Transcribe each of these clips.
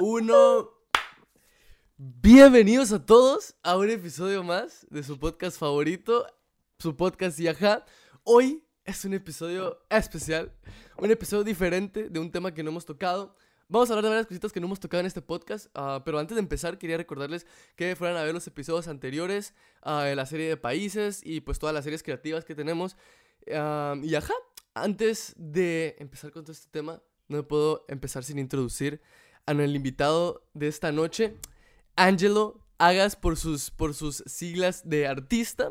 uno. Bienvenidos a todos a un episodio más de su podcast favorito, su podcast Yaja. Hoy es un episodio especial, un episodio diferente de un tema que no hemos tocado. Vamos a hablar de varias cositas que no hemos tocado en este podcast, ah, pero antes de empezar quería recordarles que fueran a ver los episodios anteriores ah, de la serie de países y pues todas las series creativas que tenemos. Ah, y antes de empezar con todo este tema, no puedo empezar sin introducir a el invitado de esta noche, Angelo Hagas por sus, por sus siglas de artista.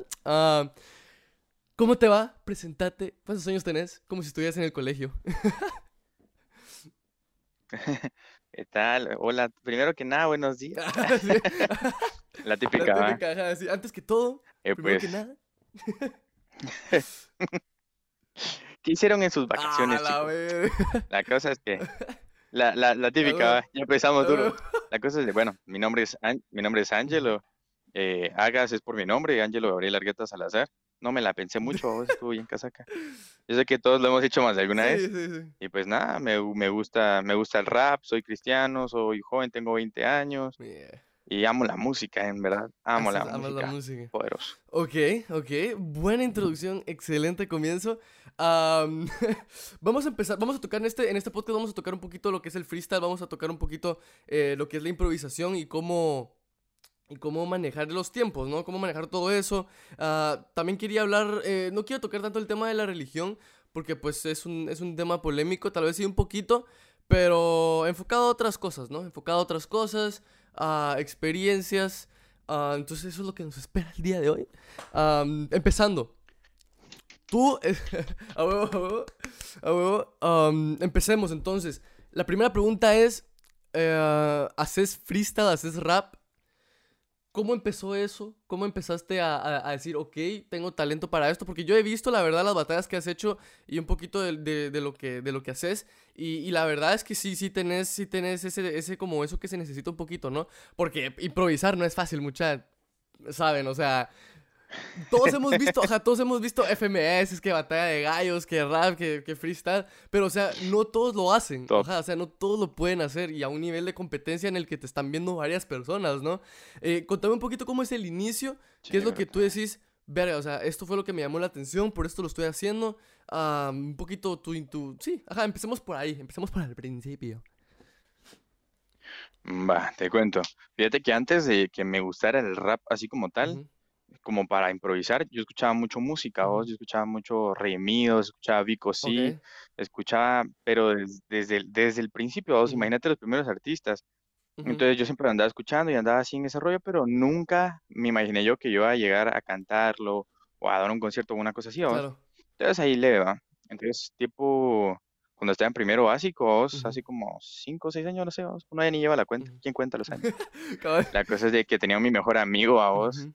¿Cómo te va? Presentate. ¿Cuántos años tenés? Como si estuvieras en el colegio. ¿Qué tal? Hola, primero que nada, buenos días. La típica, La típica, sí. Antes que todo, eh, primero que pues, nada. ¿qué hicieron en sus Ah, vacaciones, La cosa es que, la, la, la típica, ya empezamos duro. La cosa es de, bueno, mi nombre es, mi nombre es Ángelo, eh, Hagas es por mi nombre, Ángelo Gabriel Argueta Salazar. No me la pensé mucho, vos estuvo bien casaca. Yo sé que todos lo hemos hecho más de alguna vez. Sí, sí, sí. Y pues nada, me, me gusta, me gusta el rap, soy cristiano, soy joven, tengo 20 años Yeah. Y amo la música, en verdad. Amo la amas música. la música. Poderoso. Ok, ok. Buena introducción, excelente comienzo. Am, vamos a empezar, vamos a tocar en este, en este podcast, vamos a tocar un poquito lo que es el freestyle, vamos a tocar un poquito eh, lo que es la improvisación y cómo, y cómo manejar los tiempos, ¿no? Cómo manejar todo eso. Ah, también quería hablar, eh, no quiero tocar tanto el tema de la religión, porque pues es un, es un tema polémico, tal vez sí un poquito, pero enfocado a otras cosas, ¿no? Enfocado a otras cosas, experiencias. entonces eso es lo que nos espera el día de hoy. Empezando. Tú, a huevo, empecemos entonces. La primera pregunta es, eh, ¿haces freestyle, haces rap? ¿Cómo empezó eso? ¿Cómo empezaste a, a- decir, ok, tengo talento para esto? Porque yo he visto, la verdad, las batallas que has hecho y un poquito de, de- de lo, que, de lo que haces. Y, y la verdad es que sí, sí tenés, sí tenés ese, ese como eso que se necesita un poquito, ¿no? Porque improvisar no es fácil, mucha, ¿saben? O sea, todos hemos visto, ajá, todos hemos visto FMS, que batalla de gallos, que rap, que, que freestyle, pero o sea, no todos lo hacen, Top. o sea, no todos lo pueden hacer y a un nivel de competencia en el que te están viendo varias personas, ¿no? Eh, contame un poquito cómo es el inicio, qué es lo que tú decís, verga, o sea, esto fue lo que me llamó la atención, por esto lo estoy haciendo, un poquito tu, tu, sí, ajá, empecemos por ahí, empecemos por el principio. Va, te cuento. Fíjate que antes de que me gustara el rap así como tal, como para improvisar, yo escuchaba mucho música, vos, yo escuchaba mucho Redimidos, escuchaba Vico C, ok, escuchaba, pero des- desde, el, desde el principio, vos, imagínate los primeros artistas. Entonces yo siempre andaba escuchando y andaba así en ese rollo, pero nunca me imaginé yo que yo iba a llegar a cantarlo o a dar un concierto o una cosa así, vos. claro, Entonces ahí le va. Entonces, tipo, cuando estaba en primero básico, vos, Ujú. hace como cinco o seis años, no sé, vos, uno ya ni lleva la cuenta. ¿Quién cuenta los años? La cosa es de que tenía a mi mejor amigo a vos.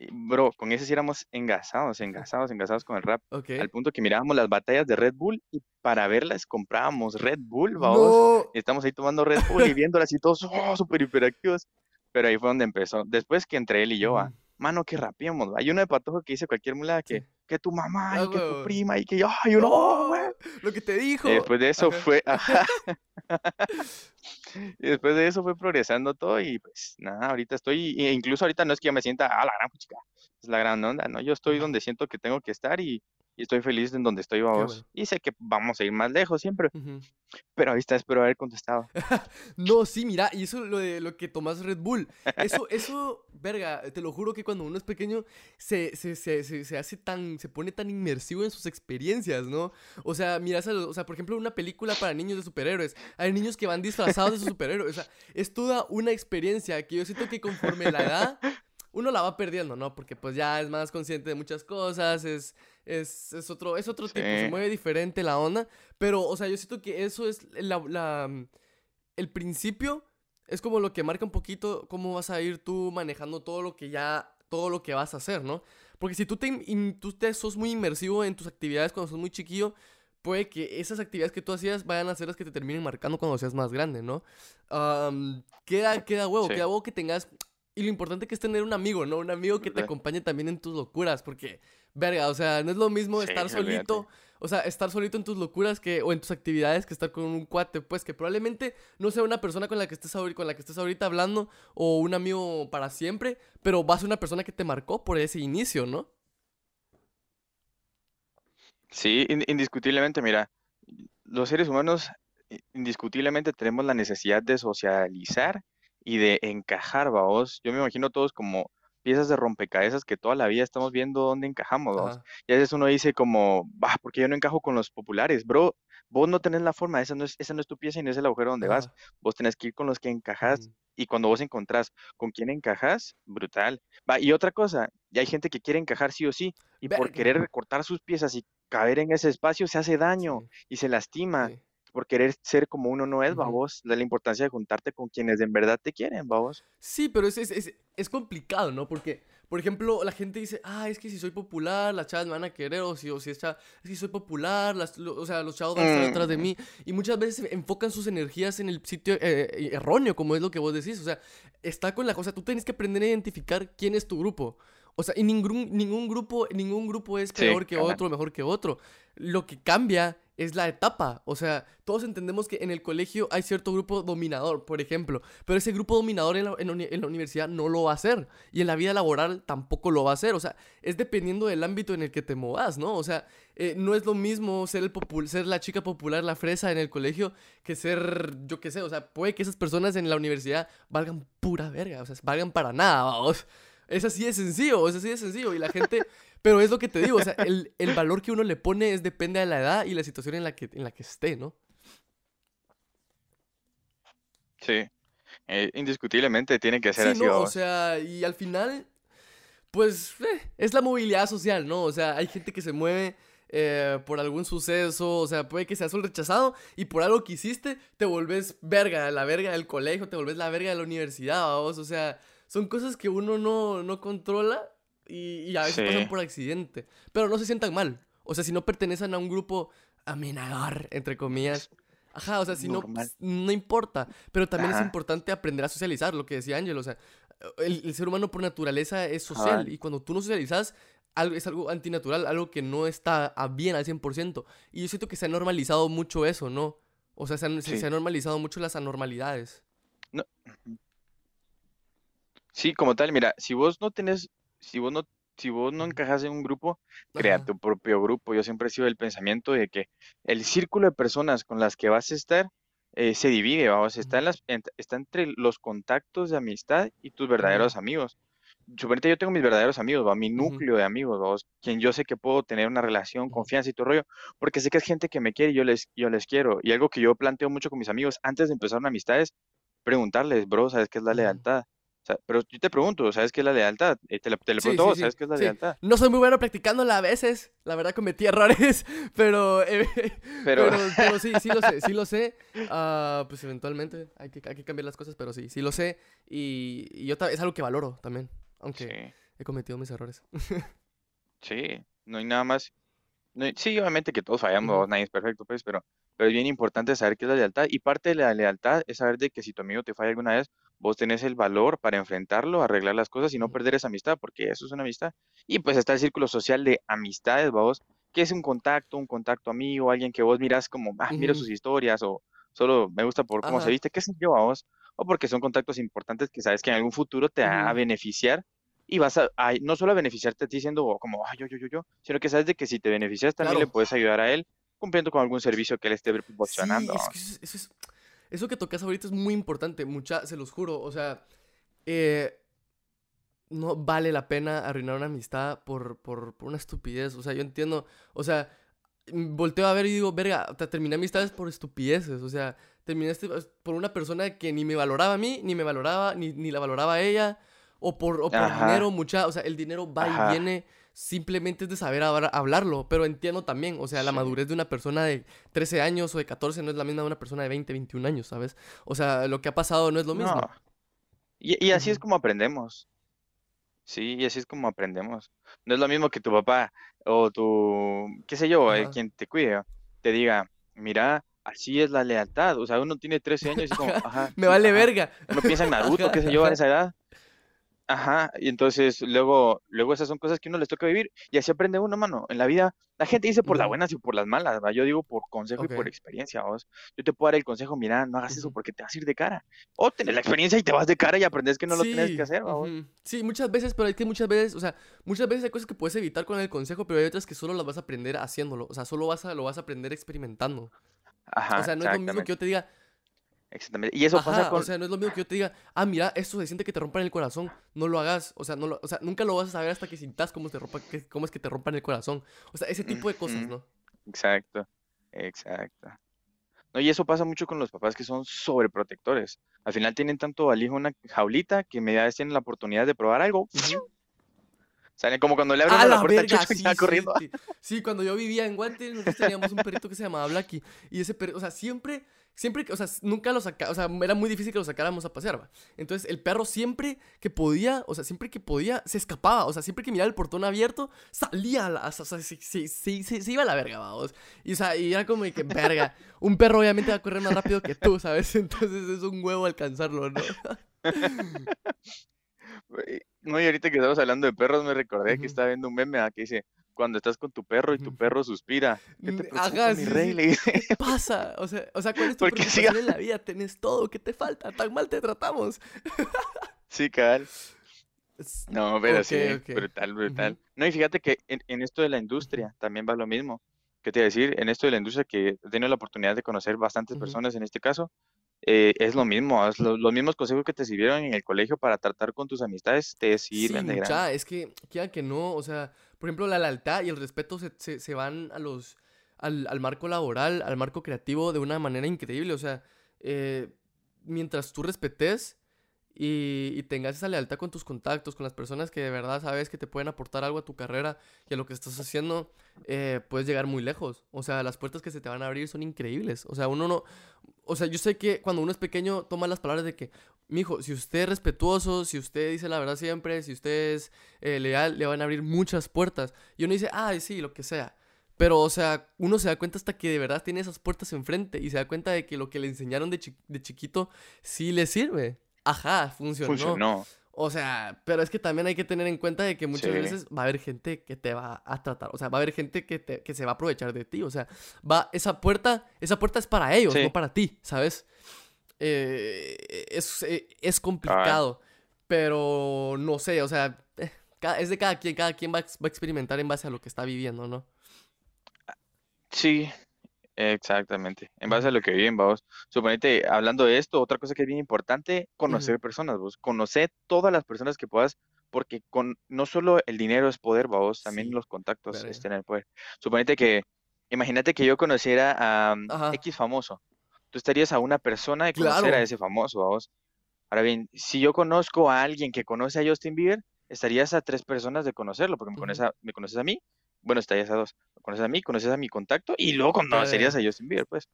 Y, bro, con ese sí éramos engasados, engasados, engasados con el rap. ok, Al punto que mirábamos las batallas de Red Bull y para verlas comprábamos Red Bull, vamos. no, estamos ahí tomando Red Bull y viéndolas y todos, oh, súper hiperactivos. Pero ahí fue donde empezó. Después que entre él y yo, ah, Ujú. mano, que rapeamos. Hay uno de Patojo que dice cualquier mula que, Sí. que tu mamá Ah, y que tu prima y que yo, ay, oh, güey. ¡Oh! Lo que te dijo. Y después de eso Ajá. fue. Y después de eso fue progresando todo y pues nada, ahorita estoy, e incluso ahorita no es que yo me sienta, ah, la gran chica, es la gran onda, ¿no? Yo estoy donde siento que tengo que estar y, y estoy feliz en donde estoy, vamos. bueno. Y sé que vamos a ir más lejos siempre, Ujú. pero ahorita espero haber contestado. No, sí, mira, y eso lo de lo que tomas Red Bull. Eso, eso, verga, te lo juro que cuando uno es pequeño se, se, se, se, se hace tan, se pone tan inmersivo en sus experiencias, ¿no? O sea, miras, a los- o sea, por ejemplo, una película para niños de superhéroes. Hay niños que van disfrazados de sus superhéroes. O sea, es toda una experiencia que yo siento que conforme la edad, uno la va perdiendo, ¿no? Porque pues ya es más consciente de muchas cosas, es, es, es otro, es otro tipo, se Sí. mueve diferente la onda. Pero, o sea, yo siento que eso es la, la, el principio es como lo que marca un poquito cómo vas a ir tú manejando todo lo que ya, todo lo que vas a hacer, ¿no? Porque si tú te, in- tú te sos muy inmersivo en tus actividades cuando sos muy chiquillo, puede que esas actividades que tú hacías vayan a ser las que te terminen marcando cuando seas más grande, ¿no? Am, queda, queda huevo, Sí. queda huevo que tengas... Y lo importante que es tener un amigo, ¿no? Un amigo que te acompañe también en tus locuras, porque verga, o sea, no es lo mismo Sí, estar solito, o sea, estar solito en tus locuras que, o en tus actividades que estar con un cuate, pues, que probablemente no sea una persona con la que estés ahorita, con la que estés ahorita hablando, o un amigo para siempre, pero va a ser una persona que te marcó por ese inicio, ¿no? Sí, in- indiscutiblemente, mira, los seres humanos indiscutiblemente tenemos la necesidad de socializar y de encajar, vamos. Yo me imagino todos como piezas de rompecabezas que toda la vida estamos viendo dónde encajamos, vamos. Y a veces uno dice como, bah, porque yo no encajo con los populares, bro. Vos no tenés la forma, esa no es, esa no es tu pieza y no es el agujero donde vas. Ajá. Vos tenés que ir con los que encajas y cuando vos encontrás con quién encajas, brutal. Va, y otra cosa, y hay gente que quiere encajar sí o sí, y por querer recortar sus piezas y caber en ese espacio se hace daño Sí, y se lastima sí. por querer ser como uno no es, Ujú. babos. La, la importancia de juntarte con quienes en verdad te quieren, babos. Sí, pero es, es, es, es complicado, ¿no? Porque, por ejemplo, la gente dice, ah, es que si soy popular, las chavas me van a querer, o si, o si es, chava- es que soy popular, las, lo- o sea, los chavos van a estar detrás de Mm. mí. Y muchas veces enfocan sus energías en el sitio eh, erróneo, como es lo que vos decís. O sea, está con la cosa, tú tienes que aprender a identificar quién es tu grupo. O sea, y ningún, ningún grupo, ningún grupo es Sí, peor que otro, mejor que otro. Lo que cambia es la etapa. O sea, todos entendemos que en el colegio hay cierto grupo dominador, por ejemplo. Pero ese grupo dominador en la, en la uni- en la universidad no lo va a hacer. Y en la vida laboral tampoco lo va a hacer. O sea, es dependiendo del ámbito en el que te movas, ¿no? O sea, eh, no es lo mismo ser, el popul- ser la chica popular, la fresa en el colegio, que ser, yo qué sé, o sea, puede que esas personas en la universidad valgan pura verga, o sea, valgan para nada, vamos. Es así de sencillo, es así de sencillo. Y la gente, pero es lo que te digo, o sea, el, el valor que uno le pone es depende de la edad y la situación en la que, en la que esté, ¿no? Sí, eh, indiscutiblemente tiene que ser Sí, así, no, o sea, y al final, pues, eh, es la movilidad social, ¿no? O sea, hay gente que se mueve eh, por algún suceso, o sea, puede que seas un rechazado y por algo que hiciste te volvés verga, la verga del colegio, te volvés la verga de la universidad, vamos, o sea, son cosas que uno no, no controla y, y a veces pasan por accidente, pero no se sientan mal, o sea, si no pertenecen a un grupo aminador, entre comillas. Ajá, o sea, si no, Normal. no importa. Pero también es importante aprender a socializar, lo que decía Ángel. O sea, el, el ser humano por naturaleza es social. Y cuando tú no socializas, algo, es algo antinatural, algo que no está bien al 100%. Y yo siento que se ha normalizado mucho eso, ¿no? O sea, se han, se han normalizado mucho las anormalidades. No, sí, como tal, mira, si vos no tenés, si vos no, si vos no encajas en un grupo, crea Ajá. tu propio grupo. Yo siempre he sido del pensamiento de que el círculo de personas con las que vas a estar eh, se divide, vamos, está, en las, en- está entre los contactos de amistad y tus verdaderos amigos. Suponete, yo tengo mis verdaderos amigos, va, mi núcleo de amigos, vamos, quien yo sé que puedo tener una relación, confianza y todo rollo, porque sé que es gente que me quiere y yo les, yo les quiero. Y algo que yo planteo mucho con mis amigos antes de empezar una amistad es preguntarles, bro, ¿sabes qué es la lealtad? O sea, pero yo te pregunto, ¿sabes qué es la lealtad? Eh, te, la- te Sí, pregunto a sí, vos, sí, ¿sabes qué es la lealtad? No soy muy bueno practicándola a veces. La verdad cometí errores. Pero, eh, Pero, pero, pero sí, sí lo sé, sí lo sé. Ah, pues eventualmente hay que, hay que cambiar las cosas, pero sí, sí lo sé. Y, y yo es algo que valoro también. Aunque he cometido mis errores. sí, no hay nada más. no hay- sí, obviamente que todos fallamos, nadie es perfecto, pues, pero, pero es bien importante saber qué es la lealtad. Y parte de la lealtad es saber de que si tu amigo te falla alguna vez, vos tenés el valor para enfrentarlo, arreglar las cosas y no perder esa amistad, porque eso es una amistad. Y pues está el círculo social de amistades, vos, que es un contacto, un contacto amigo, alguien que vos miras como, ah, miro Ujú. sus historias o solo me gusta por cómo se Ajá. viste, qué sé yo, a vos, o porque son contactos importantes que sabes que en algún futuro te va a beneficiar y vas a, a- no solo a beneficiarte a ti siendo como, ah, yo, yo, yo, yo, sino que sabes de que si te beneficias también le Claro. puedes ayudar a él cumpliendo con algún servicio que él esté Sí, proporcionando. es que eso, es- eso es- eso que tocas ahorita es muy importante, mucha, se los juro. O sea, eh, no vale la pena arruinar una amistad por, por, por una estupidez. O sea, yo entiendo. O sea, mm, volteo a ver y digo, verga, te- terminé amistades por estupideces. O sea, terminé este- por una persona que ni me valoraba a mí, ni me valoraba, ni, ni la valoraba a ella. O por, o por Ajá. dinero, mucha. O sea, el dinero va Ajá. y viene. Simplemente es de saber hablar- hablarlo. Pero entiendo también, o sea, la Sí. madurez de una persona de 13 años o de 14 no es la misma de una persona de 20, 21 años, ¿sabes? O sea, lo que ha pasado no es lo mismo. No. Y, y así es como aprendemos. Sí, y así es como aprendemos. No es lo mismo que tu papá o tu, qué sé yo, eh, Ajá. quien te cuide, te diga, mira, así es la lealtad. O sea, uno tiene 13 años y es como, Ajá. Me vale ajá. verga. Uno piensa en Naruto, Ajá, qué sé yo, a esa edad. Ajá, y entonces luego, luego esas son cosas que uno les toca vivir y así aprende uno, mano. En la vida, la gente dice por las buenas y por las malas. Yo digo por consejo y por experiencia, ¿vos? Yo te puedo dar el consejo, mira, no hagas eso porque te vas a ir de cara. O tenés la experiencia y te vas de cara y aprendes que no lo tienes que hacer, ¿va vos? Sí, muchas veces, pero es que muchas veces, o sea, muchas veces hay cosas que puedes evitar con el consejo, pero hay otras que solo las vas a aprender haciéndolo. O sea, solo vas a, lo vas a aprender experimentando. O Ajá, sea, no es lo mismo que yo te diga, exactamente. Y eso pasa Ajá, o con, sea, no es lo mismo que yo te diga, ah, mira, esto se siente que te rompan el corazón, no lo hagas, o sea, no lo, o sea, nunca lo vas a saber hasta que sintas cómo, te rompa, que- cómo es que te rompan el corazón. O sea, ese tipo de cosas, ¿no? exacto, exacto. No, y eso pasa mucho con los papás que son sobreprotectores. Al final tienen tanto al hijo en una jaulita que media vez tienen la oportunidad de probar algo, salen como cuando le abre ¡A uno la la puerta verga! Sí, ya corriendo. sí, sí, cuando yo vivía en Guante, nosotros teníamos un perrito que se llamaba Blacky. Y ese perrito, o sea, siempre, siempre, que- o sea, nunca lo sacaba, o sea, era muy difícil que lo sacáramos a pasear, ¿va? Entonces, el perro siempre que podía, o sea, siempre que podía, se escapaba. O sea, siempre que miraba el portón abierto, salía, la, o sea, se, se- se- se- iba a la verga, vamos. Y, o sea, y era como de que, verga, un perro obviamente va a correr más rápido que tú, ¿sabes? Entonces es un huevo alcanzarlo, ¿no? No, y ahorita que estamos hablando de perros, me recordé que estaba viendo un meme que dice, cuando estás con tu perro y tu perro suspira, ¿qué te Ajá, mi sí, rey? sí. Le dice, ¿Qué pasa? O sea, o sea, ¿cuál es tu porque preocupación en la vida? Tenés todo, ¿qué te falta? Tan mal te tratamos. Sí, cabal. No, pero Ok, sí, ok. brutal, brutal. Ujú, No, y fíjate que en, en esto de la industria también va lo mismo. ¿Qué te iba a decir? En esto de la industria que he tenido la oportunidad de conocer bastantes ujú. personas en este caso, eh, es lo mismo, es lo- los mismos consejos que te sirvieron en el colegio para tratar con tus amistades, te Sí, sirven de grande. mucha, es que, quiera que no, o sea, por ejemplo, la lealtad y el respeto se, se, se van a los, al, al marco laboral, al marco creativo de una manera increíble, o sea, eh, mientras tú respetes y, tengas esa lealtad con tus contactos, con las personas que de verdad sabes que te pueden aportar algo a tu carrera y a lo que estás haciendo, eh, puedes llegar muy lejos, o sea, las puertas que se te van a abrir son increíbles, o sea, uno no, o sea, yo sé que cuando uno es pequeño toma las palabras de que Mijo, si usted es respetuoso, si usted dice la verdad siempre, si usted es eh, leal, le van a abrir muchas puertas. Y uno dice, ay, sí, lo que sea. Pero, o sea, uno se da cuenta hasta que de verdad tiene esas puertas enfrente y se da cuenta de que lo que le enseñaron de, chi- de chiquito sí le sirve. Ajá, funcionó. Funcionó. O sea, pero es que también hay que tener en cuenta de que muchas Sí. veces va a haber gente que te va a tratar, o sea, va a haber gente que, te- que se va a aprovechar de ti, o sea, va, esa puerta, esa puerta es para ellos, Sí. no para ti, ¿sabes? Eh, es, eh, es complicado, pero no sé, o sea, eh, es de cada quien, cada quien va, va a experimentar en base a lo que está viviendo, ¿no? Sí, exactamente. En base a lo que viven, vos. Suponete, hablando de esto, otra cosa que es bien importante, conocer personas, vos. Conocer todas las personas que puedas, porque con no solo el dinero es poder, vos, también Sí, los contactos es verga. tener poder. Suponete que, imagínate que yo conociera a mm, Ajá, X famoso. Tú estarías a una persona de conocer a ese famoso, vos. Ahora bien, si yo conozco a alguien que conoce a Justin Bieber, estarías a tres personas de conocerlo, porque me ujú, conoces a, me conoces a mí, bueno, estarías a dos. Conoces a mí, conoces a mi contacto y luego conocerías a. Justin Bieber, pues.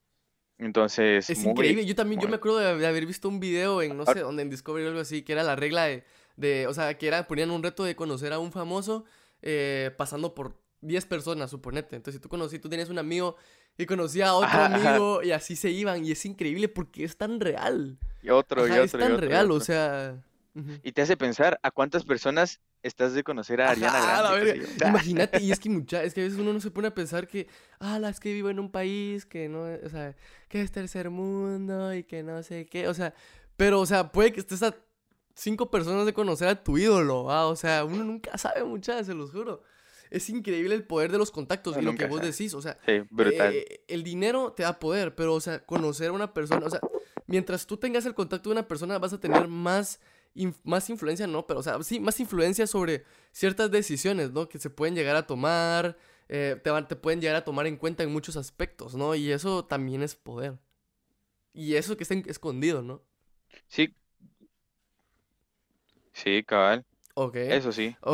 Entonces, Es muy, increíble, yo también, yo me acuerdo de, haber visto un video en, no ahora- sé, donde en Discovery o algo así, que era la regla de, de o sea, que era, ponían un reto de conocer a un famoso eh, pasando por 10 personas, suponete. Entonces, si tú conocí, tú tenías un amigo y conocía a otro Ajá, ajá. amigo y así se iban, y es increíble porque es tan real. Y otro, y es otro, y tan y real, o otro. Y te hace pensar a cuántas personas estás de conocer a Ariana Ajá, Grande. Imagínate, y es que mucha, es que a veces uno no se pone a pensar que, ah, es que vivo en un país que no, o sea, que es tercer mundo y que no sé qué, o sea, pero, o sea, puede que estés a cinco personas de conocer a tu ídolo, ¿va? o sea, uno nunca sabe muchas, se los juro. Es increíble el poder de los contactos y lo que vos sabe. decís, o sea, Sí, brutal. eh, el dinero te da poder, pero, o sea, conocer a una persona, o sea, mientras tú tengas el contacto de una persona, vas a tener más, inf- más influencia, no, pero, o sea, sí, más influencia sobre ciertas decisiones, ¿no? Que se pueden llegar a tomar, eh, te, van- te pueden llegar a tomar en cuenta en muchos aspectos, ¿no? Y eso también es poder. Y eso que está escondido, ¿no? Sí, sí, cabal. Ok. Eso sí.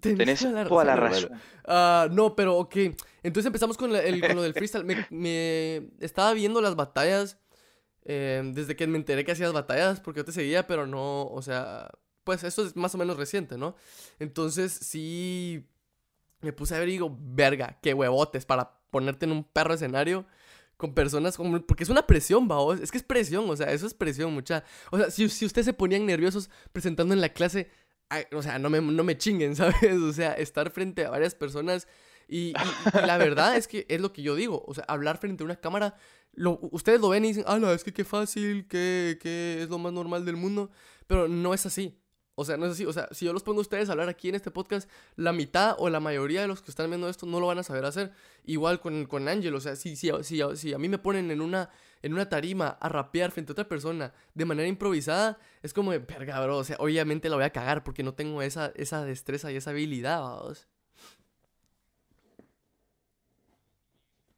Tenés Tenés toda la toda la razón. Ah, no, pero ok. Entonces empezamos con, la- el- con lo del freestyle. Me, me estaba viendo las batallas eh, desde que me enteré que hacías batallas, porque yo te seguía, pero no, o sea, pues eso es más o menos reciente, ¿no? Entonces sí me puse a ver y digo, verga, qué huevotes para ponerte en un perro escenario con personas, como, porque es una presión, vaos. Es que es presión, o sea, eso es presión, mucha. O sea, si, si ustedes se ponían nerviosos presentando en la clase, o sea, no me, no me chinguen, ¿sabes? O sea, estar frente a varias personas. Y, la verdad es que es lo que yo digo. O sea, hablar frente a una cámara, lo, ustedes lo ven y dicen, ah, no, es que qué fácil, que, que es lo más normal del mundo. Pero no es así. O sea, no es así. O sea, si yo los pongo a ustedes a hablar aquí en este podcast, la mitad o la mayoría de los que están viendo esto no lo van a saber hacer. Igual con, con Ángel. O sea, si, si, si, si a mí me ponen en una, en una tarima a rapear frente a otra persona de manera improvisada, es como de, verga, bro. O sea, obviamente la voy a cagar porque no tengo esa, esa destreza y esa habilidad, vamos.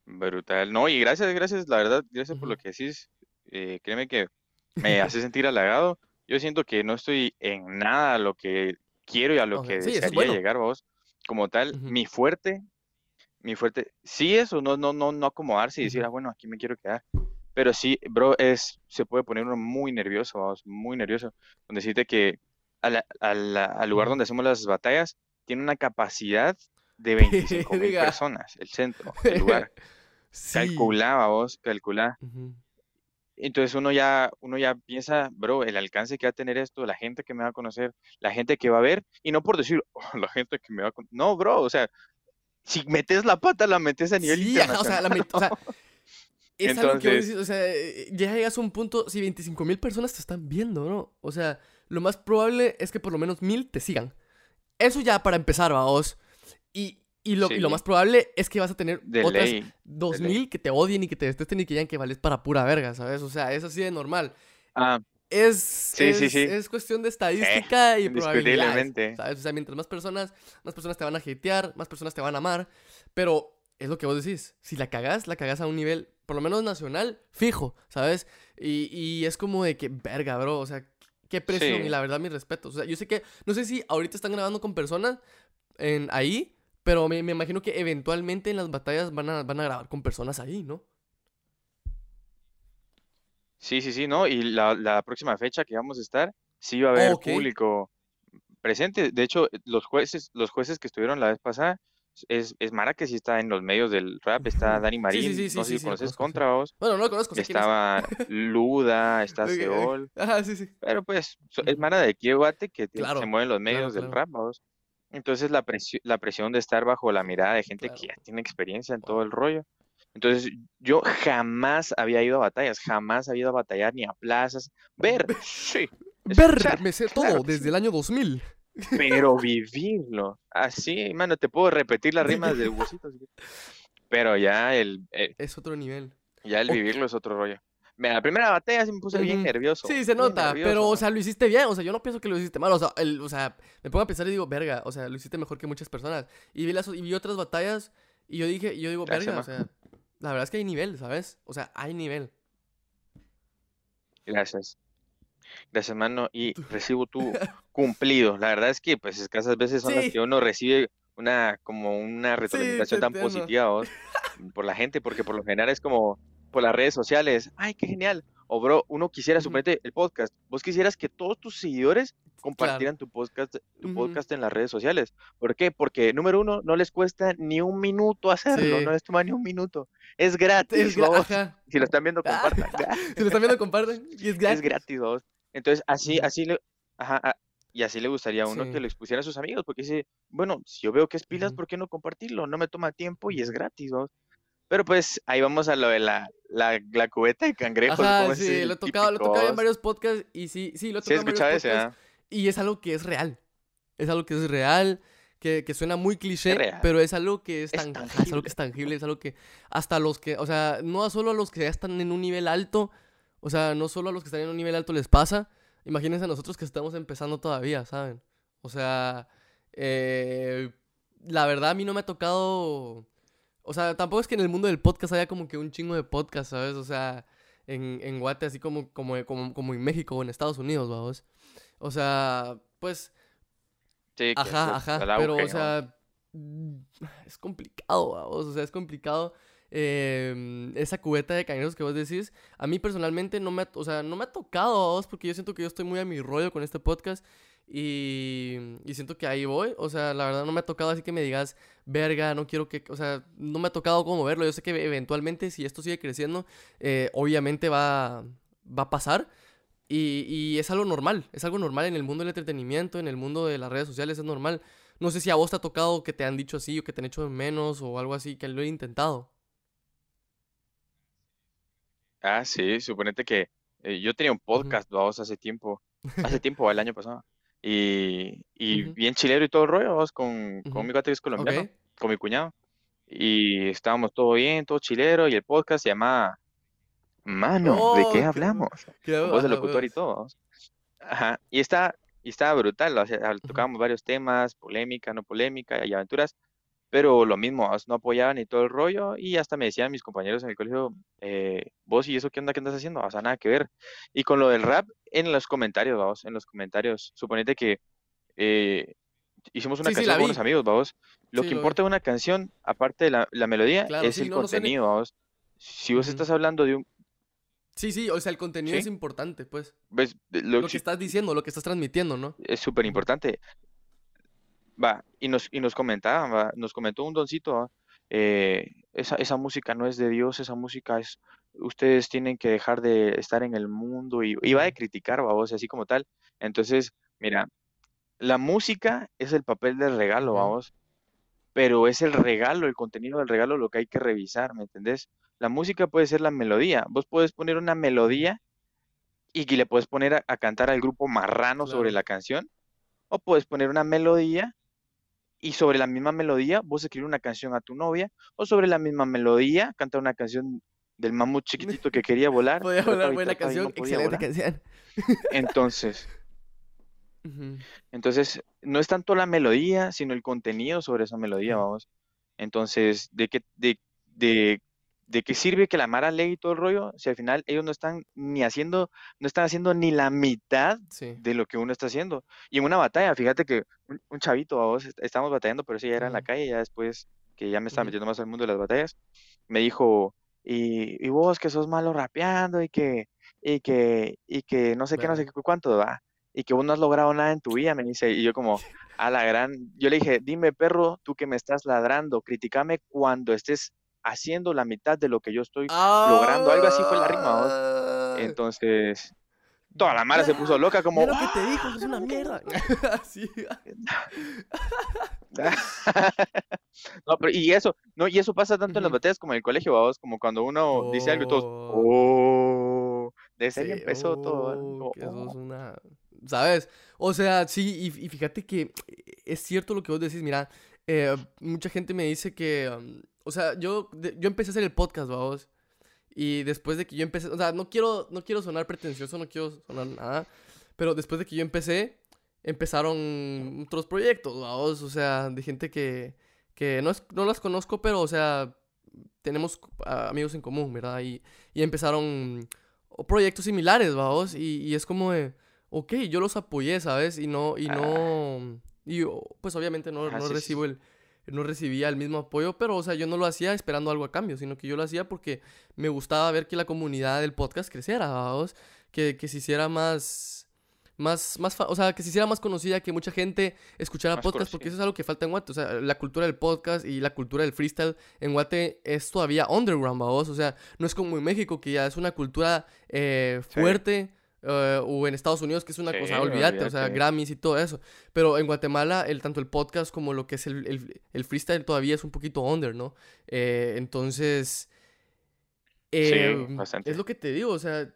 Brutal. No, y gracias, gracias, la verdad, gracias por lo que decís. Eh, créeme que me hace sentir halagado yo siento que no estoy en nada a lo que quiero y a lo que desearía llegar, vos. Como tal, mi fuerte, mi fuerte, sí es o no, no, no, no acomodarse y decir, ah, bueno, aquí me quiero quedar. Pero sí, bro, es, se puede poner uno muy nervioso, vamos, muy nervioso. Con decirte que al lugar donde hacemos las batallas tiene una capacidad de 25 mil personas, el centro, el lugar. Sí. Calculaba vos, calcula. Entonces uno ya, uno ya piensa, bro, el alcance que va a tener esto, la gente que me va a conocer, la gente que va a ver, y no por decir, oh, la gente que me va a conocer. No, bro, o sea, si metes la pata, la metes a nivel sí, o sea, la o sea, es algo que decir, o sea, ya llegas a un punto, si 25 mil personas te están viendo, ¿no? O sea, lo más probable es que por lo menos mil te sigan. Eso ya para empezar, vamos. Y, y lo, y lo, más probable es que vas a tener otras 2000 que te odien y que te detesten y que digan que vales para pura verga, ¿sabes? O sea, es así de normal. Ah. Es, es, cuestión de estadística y probabilidad. ¿sabes? O sea, mientras más personas, más personas te van a hatear, más personas te van a amar. Pero es lo que vos decís. Si la cagas, la cagas a un nivel, por lo menos nacional, fijo, ¿sabes? Y, y es como de que, verga, bro. O sea, qué presión. Y la verdad, mis respetos. O sea, yo sé que, no sé si ahorita están grabando con personas en ahí pero me, imagino que eventualmente en las batallas van a, van a grabar con personas ahí, ¿no? Sí, sí, sí, ¿no? Y la, próxima fecha que vamos a estar, sí va a haber público presente. De hecho, los jueces, los jueces que estuvieron la vez pasada, es, es Mara que sí está en los medios del rap, está Dani Marín, sí, sí, sí, no sé si conoces Contra vos. Bueno, no lo conozco. Estaba Luda, está Seol. Ajá, sí, sí. Pero pues, es Mara de Kieguate que se mueve en los medios del rap, vos. Entonces la, presión, la presión de estar bajo la mirada de gente que ya tiene experiencia en todo el rollo. Entonces yo jamás había ido a batallas, jamás había ido a batallar ni a plazas. Ver, sí. Ver, me sé todo desde el año 2000. Pero vivirlo, así, mano, te puedo repetir las rimas del busito. Pero ya el, eh Es otro nivel. Ya el vivirlo es otro rollo la primera batalla sí me puse bien nervioso. Sí, se nota, pero, o sea, lo hiciste bien. O sea, yo no pienso que lo hiciste mal. O sea, o sea, me pongo a pensar y digo, verga, o sea, lo hiciste mejor que muchas personas. Y vi, las, y vi otras batallas y yo dije, yo digo, verga, o sea, la verdad es que hay nivel, ¿sabes? O sea, hay nivel. Gracias. Gracias, mano. Y recibo tu cumplido. La verdad es que, pues, escasas veces son las que uno recibe una, como una retroalimentación tan positiva por la gente, porque por lo general es como, por las redes sociales, ay, qué genial. O bro, uno quisiera, suponete, el podcast. Vos quisieras que todos tus seguidores compartieran tu podcast, tu podcast en las redes sociales. ¿Por qué? Porque, número uno, no les cuesta ni un minuto hacerlo, no les toma ni un minuto. Es gratis, Si lo están viendo, compartan. si lo están viendo, compartan. Y es gratis. Es gratis, vos. Entonces, así, así le, ajá, y así le gustaría a uno que lo expusiera a sus amigos, porque dice, bueno, si yo veo que es pilas, ¿por qué no compartirlo? No me toma tiempo y es gratis, vos. Pero pues ahí vamos a lo de la, la, la cubeta de cangrejos. Ajá, sí, lo he tocado, lo he tocado en varios podcasts y sí, sí, lo he tocado en varios podcasts. Y es algo que es real. Es algo que es real, que, que suena muy cliché, pero es algo que es, tan, tangible. es algo que es tangible, es algo que hasta los que, o sea, no solo a los que ya están en un nivel alto, o sea, no solo a los que están en un nivel alto les pasa, imagínense a nosotros que estamos empezando todavía, ¿saben? O sea, eh, la verdad a mí no me ha tocado o sea, tampoco es que en el mundo del podcast haya como que un chingo de podcast, ¿sabes? O sea, en, en Guate, así como, como, como, como en México o en Estados Unidos, vamos. O sea, pues... Sí, ajá, ajá, pero, o sea, mm, es complicado, vamos. O sea, es complicado. Eh, esa cubeta de cañeros que vos decís, a mí personalmente no me, ha, o sea, no me ha tocado, vos, porque yo siento que yo estoy muy a mi rollo con este podcast Y, y siento que ahí voy. O sea, la verdad no me ha tocado así que me digas, verga, no quiero que. O sea, no me ha tocado como verlo. Yo sé que eventualmente, si esto sigue creciendo, eh, obviamente va, va a pasar. Y, y es algo normal. Es algo normal en el mundo del entretenimiento, en el mundo de las redes sociales, es normal. No sé si a vos te ha tocado que te han dicho así o que te han hecho menos o algo así, que lo he intentado. Ah, sí, suponete que eh, yo tenía un podcast, vamos, hace tiempo, hace tiempo, el año pasado, y, y ujú, bien chilero y todo el rollo, con, con ujú. mi gato que es colombiano, con mi cuñado, y estábamos todo bien, todo chilero, y el podcast se llama Mano, ¿de qué Oh, qué, hablamos? qué, Con voz de ajá, locutor y huevos. todo. Ajá, y está, y estaba brutal, o sea, tocábamos varios temas, polémica, no polémica, y aventuras, pero lo mismo, vamos, no apoyaban y todo el rollo, y hasta me decían mis compañeros en el colegio, eh, vos y eso qué onda, qué andas haciendo, o sea, nada que ver. Y con lo del rap, en los comentarios, vamos, en los comentarios, suponete que eh, hicimos una Sí, canción con unos amigos, vamos, lo Sí, que lo importa de una canción, aparte de la, la melodía, Claro, es el no, no contenido, vamos. Si vos estás hablando de un, Sí, sí, o sea, el contenido es importante, pues. ¿Ves? Lo, Lo que estás diciendo, lo que estás transmitiendo, ¿no? es súper importante. Va, y nos, y nos comentaban, va, nos comentó un doncito, va, eh, esa, esa música no es de Dios, esa música es, ustedes tienen que dejar de estar en el mundo y de ujú, criticar, va, vos, así como tal. Entonces, mira, la música es el papel del regalo, vamos, pero es el regalo, el contenido del regalo lo que hay que revisar, ¿me entendés? La música puede ser la melodía, vos puedes poner una melodía y que le puedes poner a, a cantar al grupo marrano sobre la canción, o puedes poner una melodía y sobre la misma melodía vos escribir una canción a tu novia, o sobre la misma melodía cantar una canción del mamut chiquitito que quería volar, Podía y buena no canción, podía excelente volar. canción. Entonces, entonces no es tanto la melodía, sino el contenido sobre esa melodía, vamos. Entonces, ¿de qué, de, de, de qué sirve que la Mara lee y todo el rollo si al final ellos no están ni haciendo, no están haciendo ni la mitad Sí. de lo que uno está haciendo? Y en una batalla, fíjate que un, un chavito, vos, estábamos batallando, pero ese ya era en la calle, ya después que ya me estaba metiendo más al mundo de las batallas, me dijo, y, y vos que sos malo rapeando y que, y que, y que no sé qué, no sé qué, cuánto va, y que vos no has logrado nada en tu vida, me dice, y yo como, a la gran, yo le dije, dime perro, tú que me estás ladrando, criticame cuando estés haciendo la mitad de lo que yo estoy logrando, algo así fue la rima, vos. ¡Ah! Entonces, toda la mara se puso loca como, lo que te dijo, ¡ah, qué una onda, mierda. Así. No, pero y eso, no, y eso pasa tanto en las batallas como en el colegio, vamos, como cuando uno dice algo y todos, Oh, oh, desde ahí sí, empezó todo, oh, que sos oh, una... ¿Sabes? O sea, sí, y, y fíjate que es cierto lo que vos decís, mira, eh, mucha gente me dice que, um, o sea, yo, de- yo empecé a hacer el podcast, vamos, y después de que yo empecé, o sea, no quiero, no quiero sonar pretencioso, no quiero sonar nada, pero después de que yo empecé, empezaron otros proyectos, vamos, o sea, de gente que, que no, es, no las conozco, pero, o sea, tenemos amigos en común, ¿verdad? Y, y empezaron proyectos similares, vamos, y, y es como de, ok, yo los apoyé, ¿sabes? Y no, y no, y yo, pues obviamente no, ah, no recibo el, no recibía el mismo apoyo, pero, o sea, yo no lo hacía esperando algo a cambio, sino que yo lo hacía porque me gustaba ver que la comunidad del podcast creciera, vamos, que, que se hiciera más, más, más, o sea, que se hiciera más conocida, que mucha gente escuchara más podcast, porque eso es algo que falta en Guate, o sea, la cultura del podcast y la cultura del freestyle en Guate es todavía underground, vamos, o sea, no es como en México, que ya es una cultura eh, Sí, fuerte, eh, o en Estados Unidos, que es una sí, cosa, olvídate, o sea. Grammys y todo eso. Pero en Guatemala, el, tanto el podcast como lo que es el, el- el freestyle todavía es un poquito under, ¿no? Eh, entonces, Sí, es bastante. lo que te digo, o sea,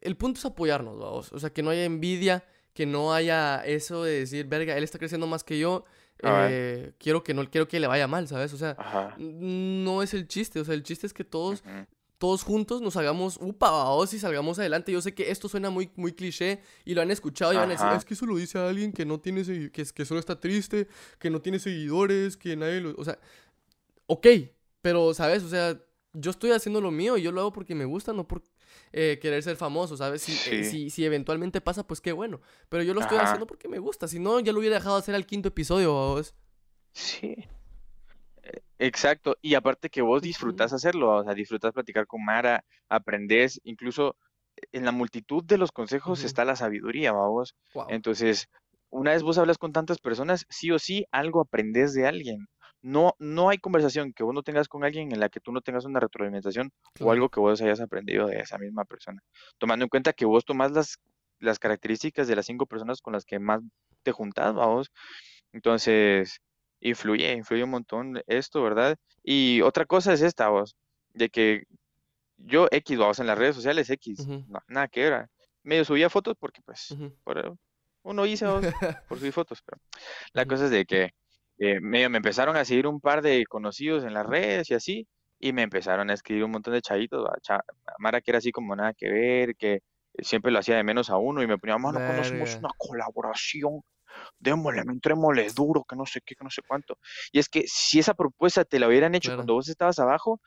el punto es apoyarnos, vamos. O sea, que no haya envidia, que no haya eso de decir, verga, él está creciendo más que yo, eh, quiero que no quiero que le vaya mal, ¿sabes? O sea, ajá. no es el chiste, o sea, el chiste es que todos todos juntos nos hagamos upa vamos, y salgamos adelante. Yo sé que esto suena muy, muy cliché y lo han escuchado y van a decir, es que eso lo dice alguien que no tiene que, es- que solo está triste, que no tiene seguidores, que nadie lo... O sea, ok, pero, ¿sabes? O sea, yo estoy haciendo lo mío y yo lo hago porque me gusta, no por eh, querer ser famoso, ¿sabes? Si, eh, si, si eventualmente pasa, pues qué bueno. Pero yo lo estoy ajá. haciendo porque me gusta. Si no, ya lo hubiera dejado hacer al quinto episodio, vamos. Sí. Exacto, y aparte que vos disfrutás hacerlo, o sea, disfrutás platicar con Mara, aprendés, incluso en la multitud de los consejos está la sabiduría, vamos. Wow. Entonces, una vez vos hablas con tantas personas, sí o sí algo aprendes de alguien. No, no hay conversación que vos no tengas con alguien en la que tú no tengas una retroalimentación o algo que vos hayas aprendido de esa misma persona. Tomando en cuenta que vos tomás las, las características de las cinco personas con las que más te juntás, vos. Entonces, influye, influye un montón esto, ¿verdad? Y otra cosa es esta, vos, de que yo X, vamos, en las redes sociales X, nada que ver. Medio subía fotos porque, pues, por, uno hizo por subir fotos, pero la cosa es de que eh, me empezaron a seguir un par de conocidos en las redes y así, y me empezaron a escribir un montón de chavitos, a Mara que era así como nada que ver, que siempre lo hacía de menos a uno y me ponía, mano, conocemos una colaboración, démosle, entrémosle duro, que no sé qué, que no sé cuánto. Y es que si esa propuesta te la hubieran hecho cuando vos estabas abajo,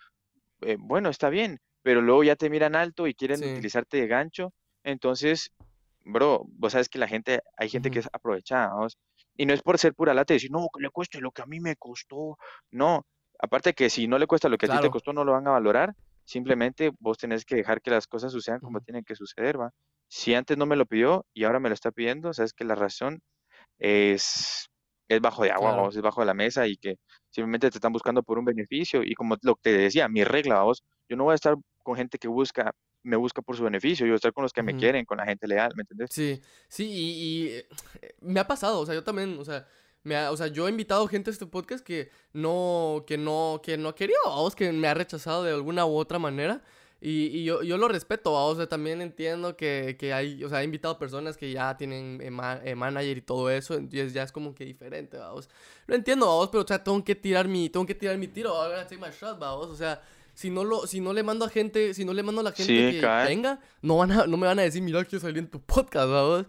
eh, bueno, está bien, pero luego ya te miran alto y quieren utilizarte de gancho, entonces, bro, vos sabes que la gente, hay gente que es aprovechada, Y no es por ser pura lata y decir, no, que le cueste lo que a mí me costó. No, aparte que si no le cuesta lo que a ti te costó, no lo van a valorar. Simplemente vos tenés que dejar que las cosas sucedan como tienen que suceder, ¿va? Si antes no me lo pidió y ahora me lo está pidiendo, sabes que la razón es, es bajo de agua, vos, es bajo de la mesa y que simplemente te están buscando por un beneficio. Y como lo que te decía, mi regla, vos, yo no voy a estar con gente que busca, me busca por su beneficio, yo estar con los que me quieren, con la gente leal, ¿me entiendes? Sí, sí, y, eh, me ha pasado, o sea, yo también, o sea, me o sea, yo he invitado gente a este podcast que no, que no, que no quería, vos, que me ha rechazado de alguna u otra manera. Y, y yo, yo, lo respeto, o sea, también entiendo que, que, hay, o sea, he invitado personas que ya tienen eh, eh, manager y todo eso, entonces ya es como que diferente, vamos. Lo entiendo, vamos, pero o sea, tengo que tirar mi, tengo que tirar mi tiro, ahora take my shot, vamos, o sea, si no lo, si no le mando a gente, si no le mando a la gente que venga, no van a, no me van a decir, mira, quiero salir en tu podcast, vamos.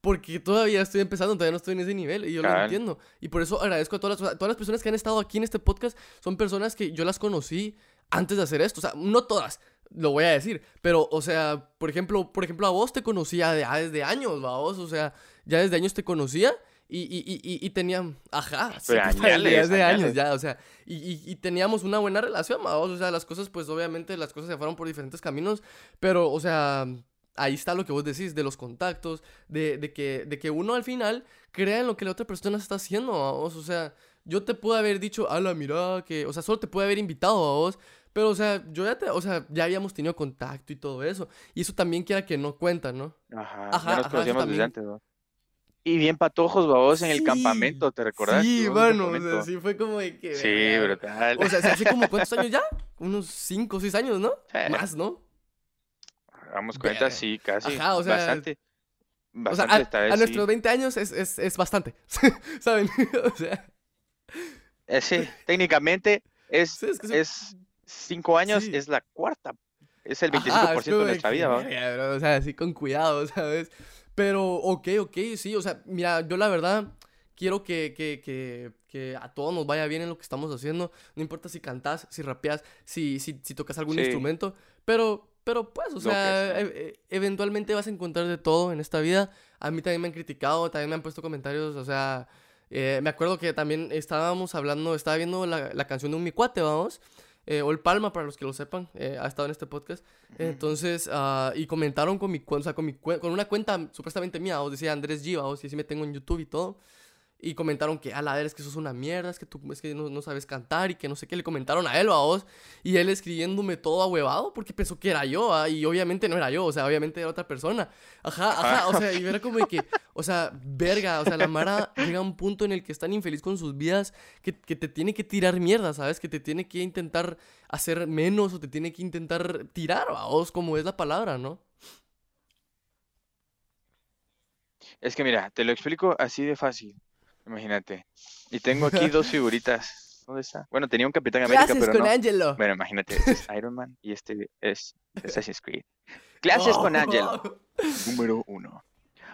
Porque todavía estoy empezando, todavía no estoy en ese nivel y yo lo entiendo. Y por eso agradezco a todas las, todas las personas que han estado aquí en este podcast. Son personas que yo las conocí antes de hacer esto. O sea, no todas, lo voy a decir. Pero, o sea, por ejemplo, por ejemplo, a vos te conocía ya desde años, vos, o sea, ya desde años te conocía y, y, y, y tenía, ajá, desde años ya, o sea, y, teníamos una buena relación, vamos, o sea, las cosas, pues obviamente las cosas se fueron por diferentes caminos, pero, o sea, ahí está lo que vos decís, de los contactos, de, de, que, de que uno al final crea en lo que la otra persona está haciendo, vos, o sea, yo te pude haber dicho, ala, mira, que, o sea, solo te pude haber invitado a vos, pero, o sea, yo ya te, o sea, ya habíamos tenido contacto y todo eso. Y eso también quiera que no cuenta, ¿no? Ajá, ajá, nos conocíamos desde antes, ¿no? Y bien patojos, babos, en el campamento, ¿te recordás? Sí, bueno, o sea, sí fue como de que... Sí, brutal. O sea, hace como cuántos años ya? Unos 5 o 6 años, ¿no? Más, ¿no? Hagamos cuenta, sí, casi. Ajá, o sea... Bastante. Bastante o sea, a, a nuestros 20 años es, es, es bastante, ¿saben? o sea... Eh, sí, técnicamente es, es, es cinco años es la cuarta. Es el 25% de nuestra vida, ¿no? o sea, así con cuidado, ¿sabes? Pero, ok, ok, sí, o sea, mira, yo la verdad quiero que, que, que, que, a todos nos vaya bien en lo que estamos haciendo. No importa si cantas, si rapeas, si, si, si tocas algún instrumento, pero, pero pues, o sea, e, e, eventualmente vas a encontrar de todo en esta vida. A mí también me han criticado, también me han puesto comentarios, o sea, eh, me acuerdo que también estábamos hablando, estaba viendo la, la canción de un mi cuate, vamos. Eh, o el Palma, para los que lo sepan, eh, ha estado en este podcast. Entonces, uh, y comentaron con mi, o sea, con, mi con una cuenta supuestamente mía, o decía Andrés Giva, o si me tengo en YouTube y todo. Y comentaron que, a la ver, es que eso es una mierda, es que tú es que no, no, sabes cantar y que no sé qué. Le comentaron a él o a vos. Y él escribiéndome todo ahuevado porque pensó que era yo. ¿ah? Y obviamente no era yo, o sea, obviamente era otra persona. Ajá, ajá, o sea, y era como de que, o sea, verga, o sea, la Mara llega a un punto en el que es tan infeliz con sus vidas que, que te tiene que tirar mierda, ¿sabes? Que te tiene que intentar hacer menos o te tiene que intentar tirar, a vos, como es la palabra, ¿no? Es que mira, te lo explico así de fácil. Imagínate. Y tengo aquí dos figuritas. ¿Dónde está? Bueno, tenía un Capitán América, Clases pero con Angelo. Bueno, imagínate, este es Iron Man y este es Assassin's Creed. Clases con Angelo. Número uno.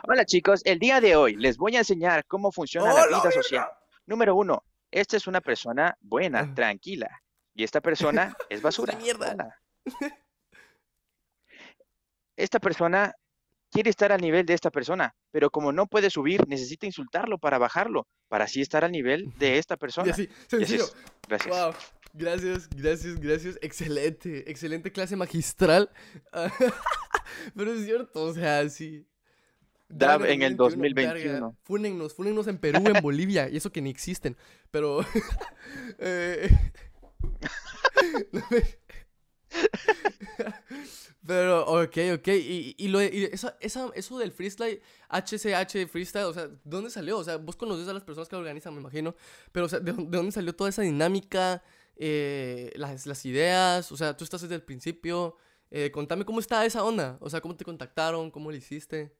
Hola chicos, el día de hoy les voy a enseñar cómo funciona la vida social. Número uno, esta es una persona buena, ah. tranquila. Y esta persona es basura. mierda. Esta persona quiere estar al nivel de esta persona, pero como no puede subir, necesita insultarlo para bajarlo, para así estar al nivel de esta persona. Y así, sencillo. Gracias. Wow. Gracias, gracias, gracias. Excelente, excelente clase magistral. pero es cierto, o sea, sí. Dab en el 2021. Fúnennos, fúnennos en Perú, en Bolivia, y eso que ni existen. Pero. eh, Pero, ok, ok. Y, y, lo, y eso, esa, eso del freestyle, HCH freestyle, o sea, ¿dónde salió? O sea, vos conoces a las personas que lo organizan, me imagino. Pero, o sea, ¿de, dónde salió toda esa dinámica? Eh, las, las, ideas, o sea, tú estás desde el principio. Eh, contame cómo está esa onda. O sea, cómo te contactaron, cómo lo hiciste.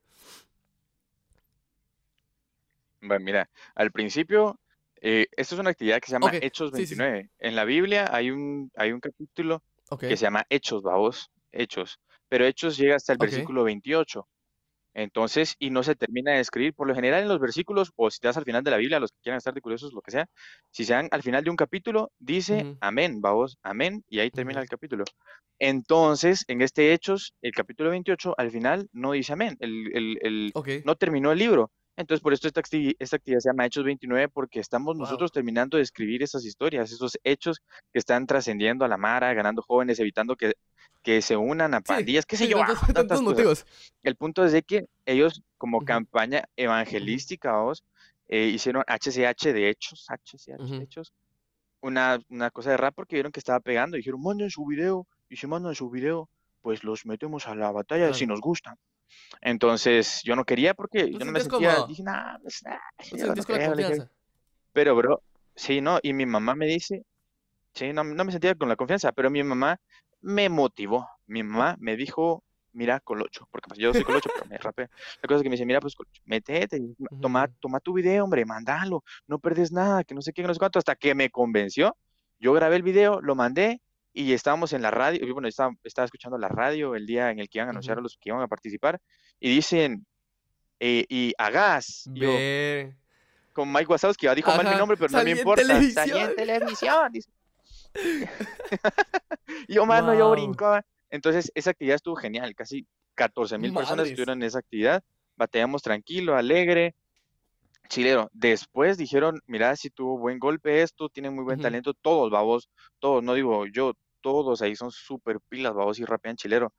Bueno, mira, al principio, eh, esto es una actividad que se llama Hechos 29. En la Biblia hay un, hay un capítulo que se llama Hechos, vamos, Hechos. Pero Hechos llega hasta el versículo 28. Entonces, y no se termina de escribir. Por lo general, en los versículos, o si te das al final de la Biblia, los que quieran estar de curiosos, lo que sea, si se dan al final de un capítulo, dice amén, vamos, amén, y ahí termina el capítulo. Entonces, en este Hechos, el capítulo 28, al final no dice amén, el, el, el no terminó el libro. Entonces, por esto esta, esta, actividad se llama Hechos 29, porque estamos nosotros terminando de escribir esas historias, esos hechos que están trascendiendo a la mara, ganando jóvenes, evitando que, que se unan a pandillas, qué sé yo. Tantos, motivos. El punto es de que ellos, como campaña evangelística, vos, eh, hicieron HCH de hechos, HCH de hechos, una, una, cosa de rap porque vieron que estaba pegando y dijeron, manden su video, y si mandan su video, pues los metemos a la batalla si nos gustan. Entonces, yo no quería porque yo no me sentía, dije, nah, pues, nah, Pero, bro, sí, ¿no? Y mi mamá me dice, sí, no, no me sentía con la confianza, pero mi mamá me motivó. Mi mamá me dijo, mira, Colocho, porque pues, yo soy Colocho, pero me rapé. La cosa es que me dice, mira, pues Colocho, metete, toma, toma tu video, hombre, mandalo, no perdes nada, que no sé qué, no sé cuánto, hasta que me convenció. Yo grabé el video, lo mandé y estábamos en la radio, bueno, estaba, estaba escuchando la radio el día en el que iban a anunciar a los que iban a participar, y dicen, eh, y hagas, yo, con Mike Wazowski, dijo mal mi nombre, pero no me importa, salí en televisión, dice. yo, mano, yo brincaba. Entonces, esa actividad estuvo genial, casi 14 mil personas estuvieron en esa actividad, batallamos tranquilo, alegre, chilero. Después dijeron, mira, si tuvo buen golpe esto, tiene muy buen talento, todos, babos, todos, no digo yo, todos ahí son súper pilas, babos, y rapean chilero.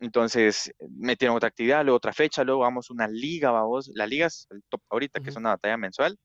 Entonces, metieron otra actividad, luego otra fecha, luego vamos una liga, babos. La liga es el top ahorita, que es una batalla mensual.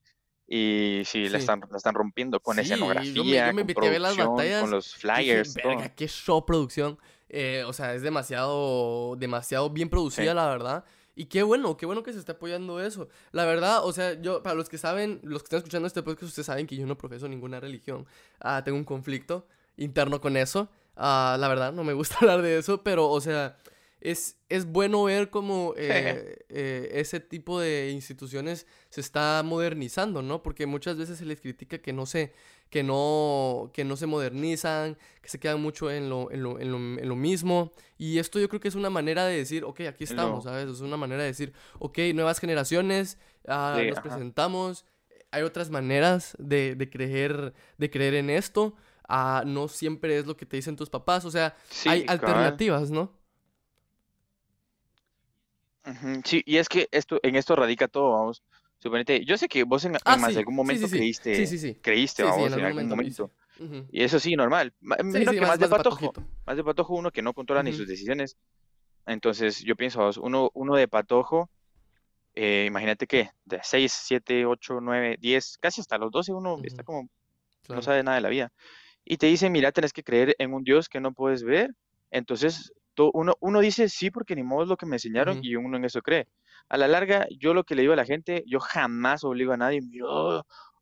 Y sí, La, están, la están rompiendo con escenografía, yo me, con, a ver las batallas, con los flyers. qué show producción. Eh, o sea, es demasiado, demasiado bien producida, la verdad. Y qué bueno, qué bueno que se esté apoyando eso. La verdad, o sea, yo, para los que saben, los que están escuchando este podcast, ustedes saben que yo no profeso ninguna religión. Ah, tengo un conflicto interno con eso. Ah, la verdad, no me gusta hablar de eso, pero, o sea, es, es bueno ver cómo eh, eh, ese tipo de instituciones se está modernizando, ¿no? Porque muchas veces se les critica que no se, que no, que no se modernizan, que se quedan mucho en lo, en lo, en lo, en lo mismo. Y esto yo creo que es una manera de decir, ok, aquí estamos, ¿sabes? Es una manera de decir, ok, nuevas generaciones, ah, nos presentamos. Hay otras maneras de, de, creer, de creer en esto. Ah, no siempre es lo que te dicen tus papás. O sea, hay alternativas, ¿no? Sí, y es que esto, en esto radica todo, vamos. Suponete, yo sé que vos en, ah, más algún momento creíste, creíste, vamos, en, algún momento. Y eso sí, normal. Menos que más, de patojo. Más de patojo uno que no controla ni sus decisiones. Entonces, yo pienso, uno, uno de patojo, eh, imagínate que de 6, 7, 8, 9, 10, casi hasta los 12 uno está como, no sabe nada de la vida. Y te dicen, mira, tenés que creer en un Dios que no puedes ver. Entonces, uno, uno dice sí porque ni modo es lo que me enseñaron y uno en eso cree a la larga, yo lo que le digo a la gente, yo jamás obligo a nadie, mira,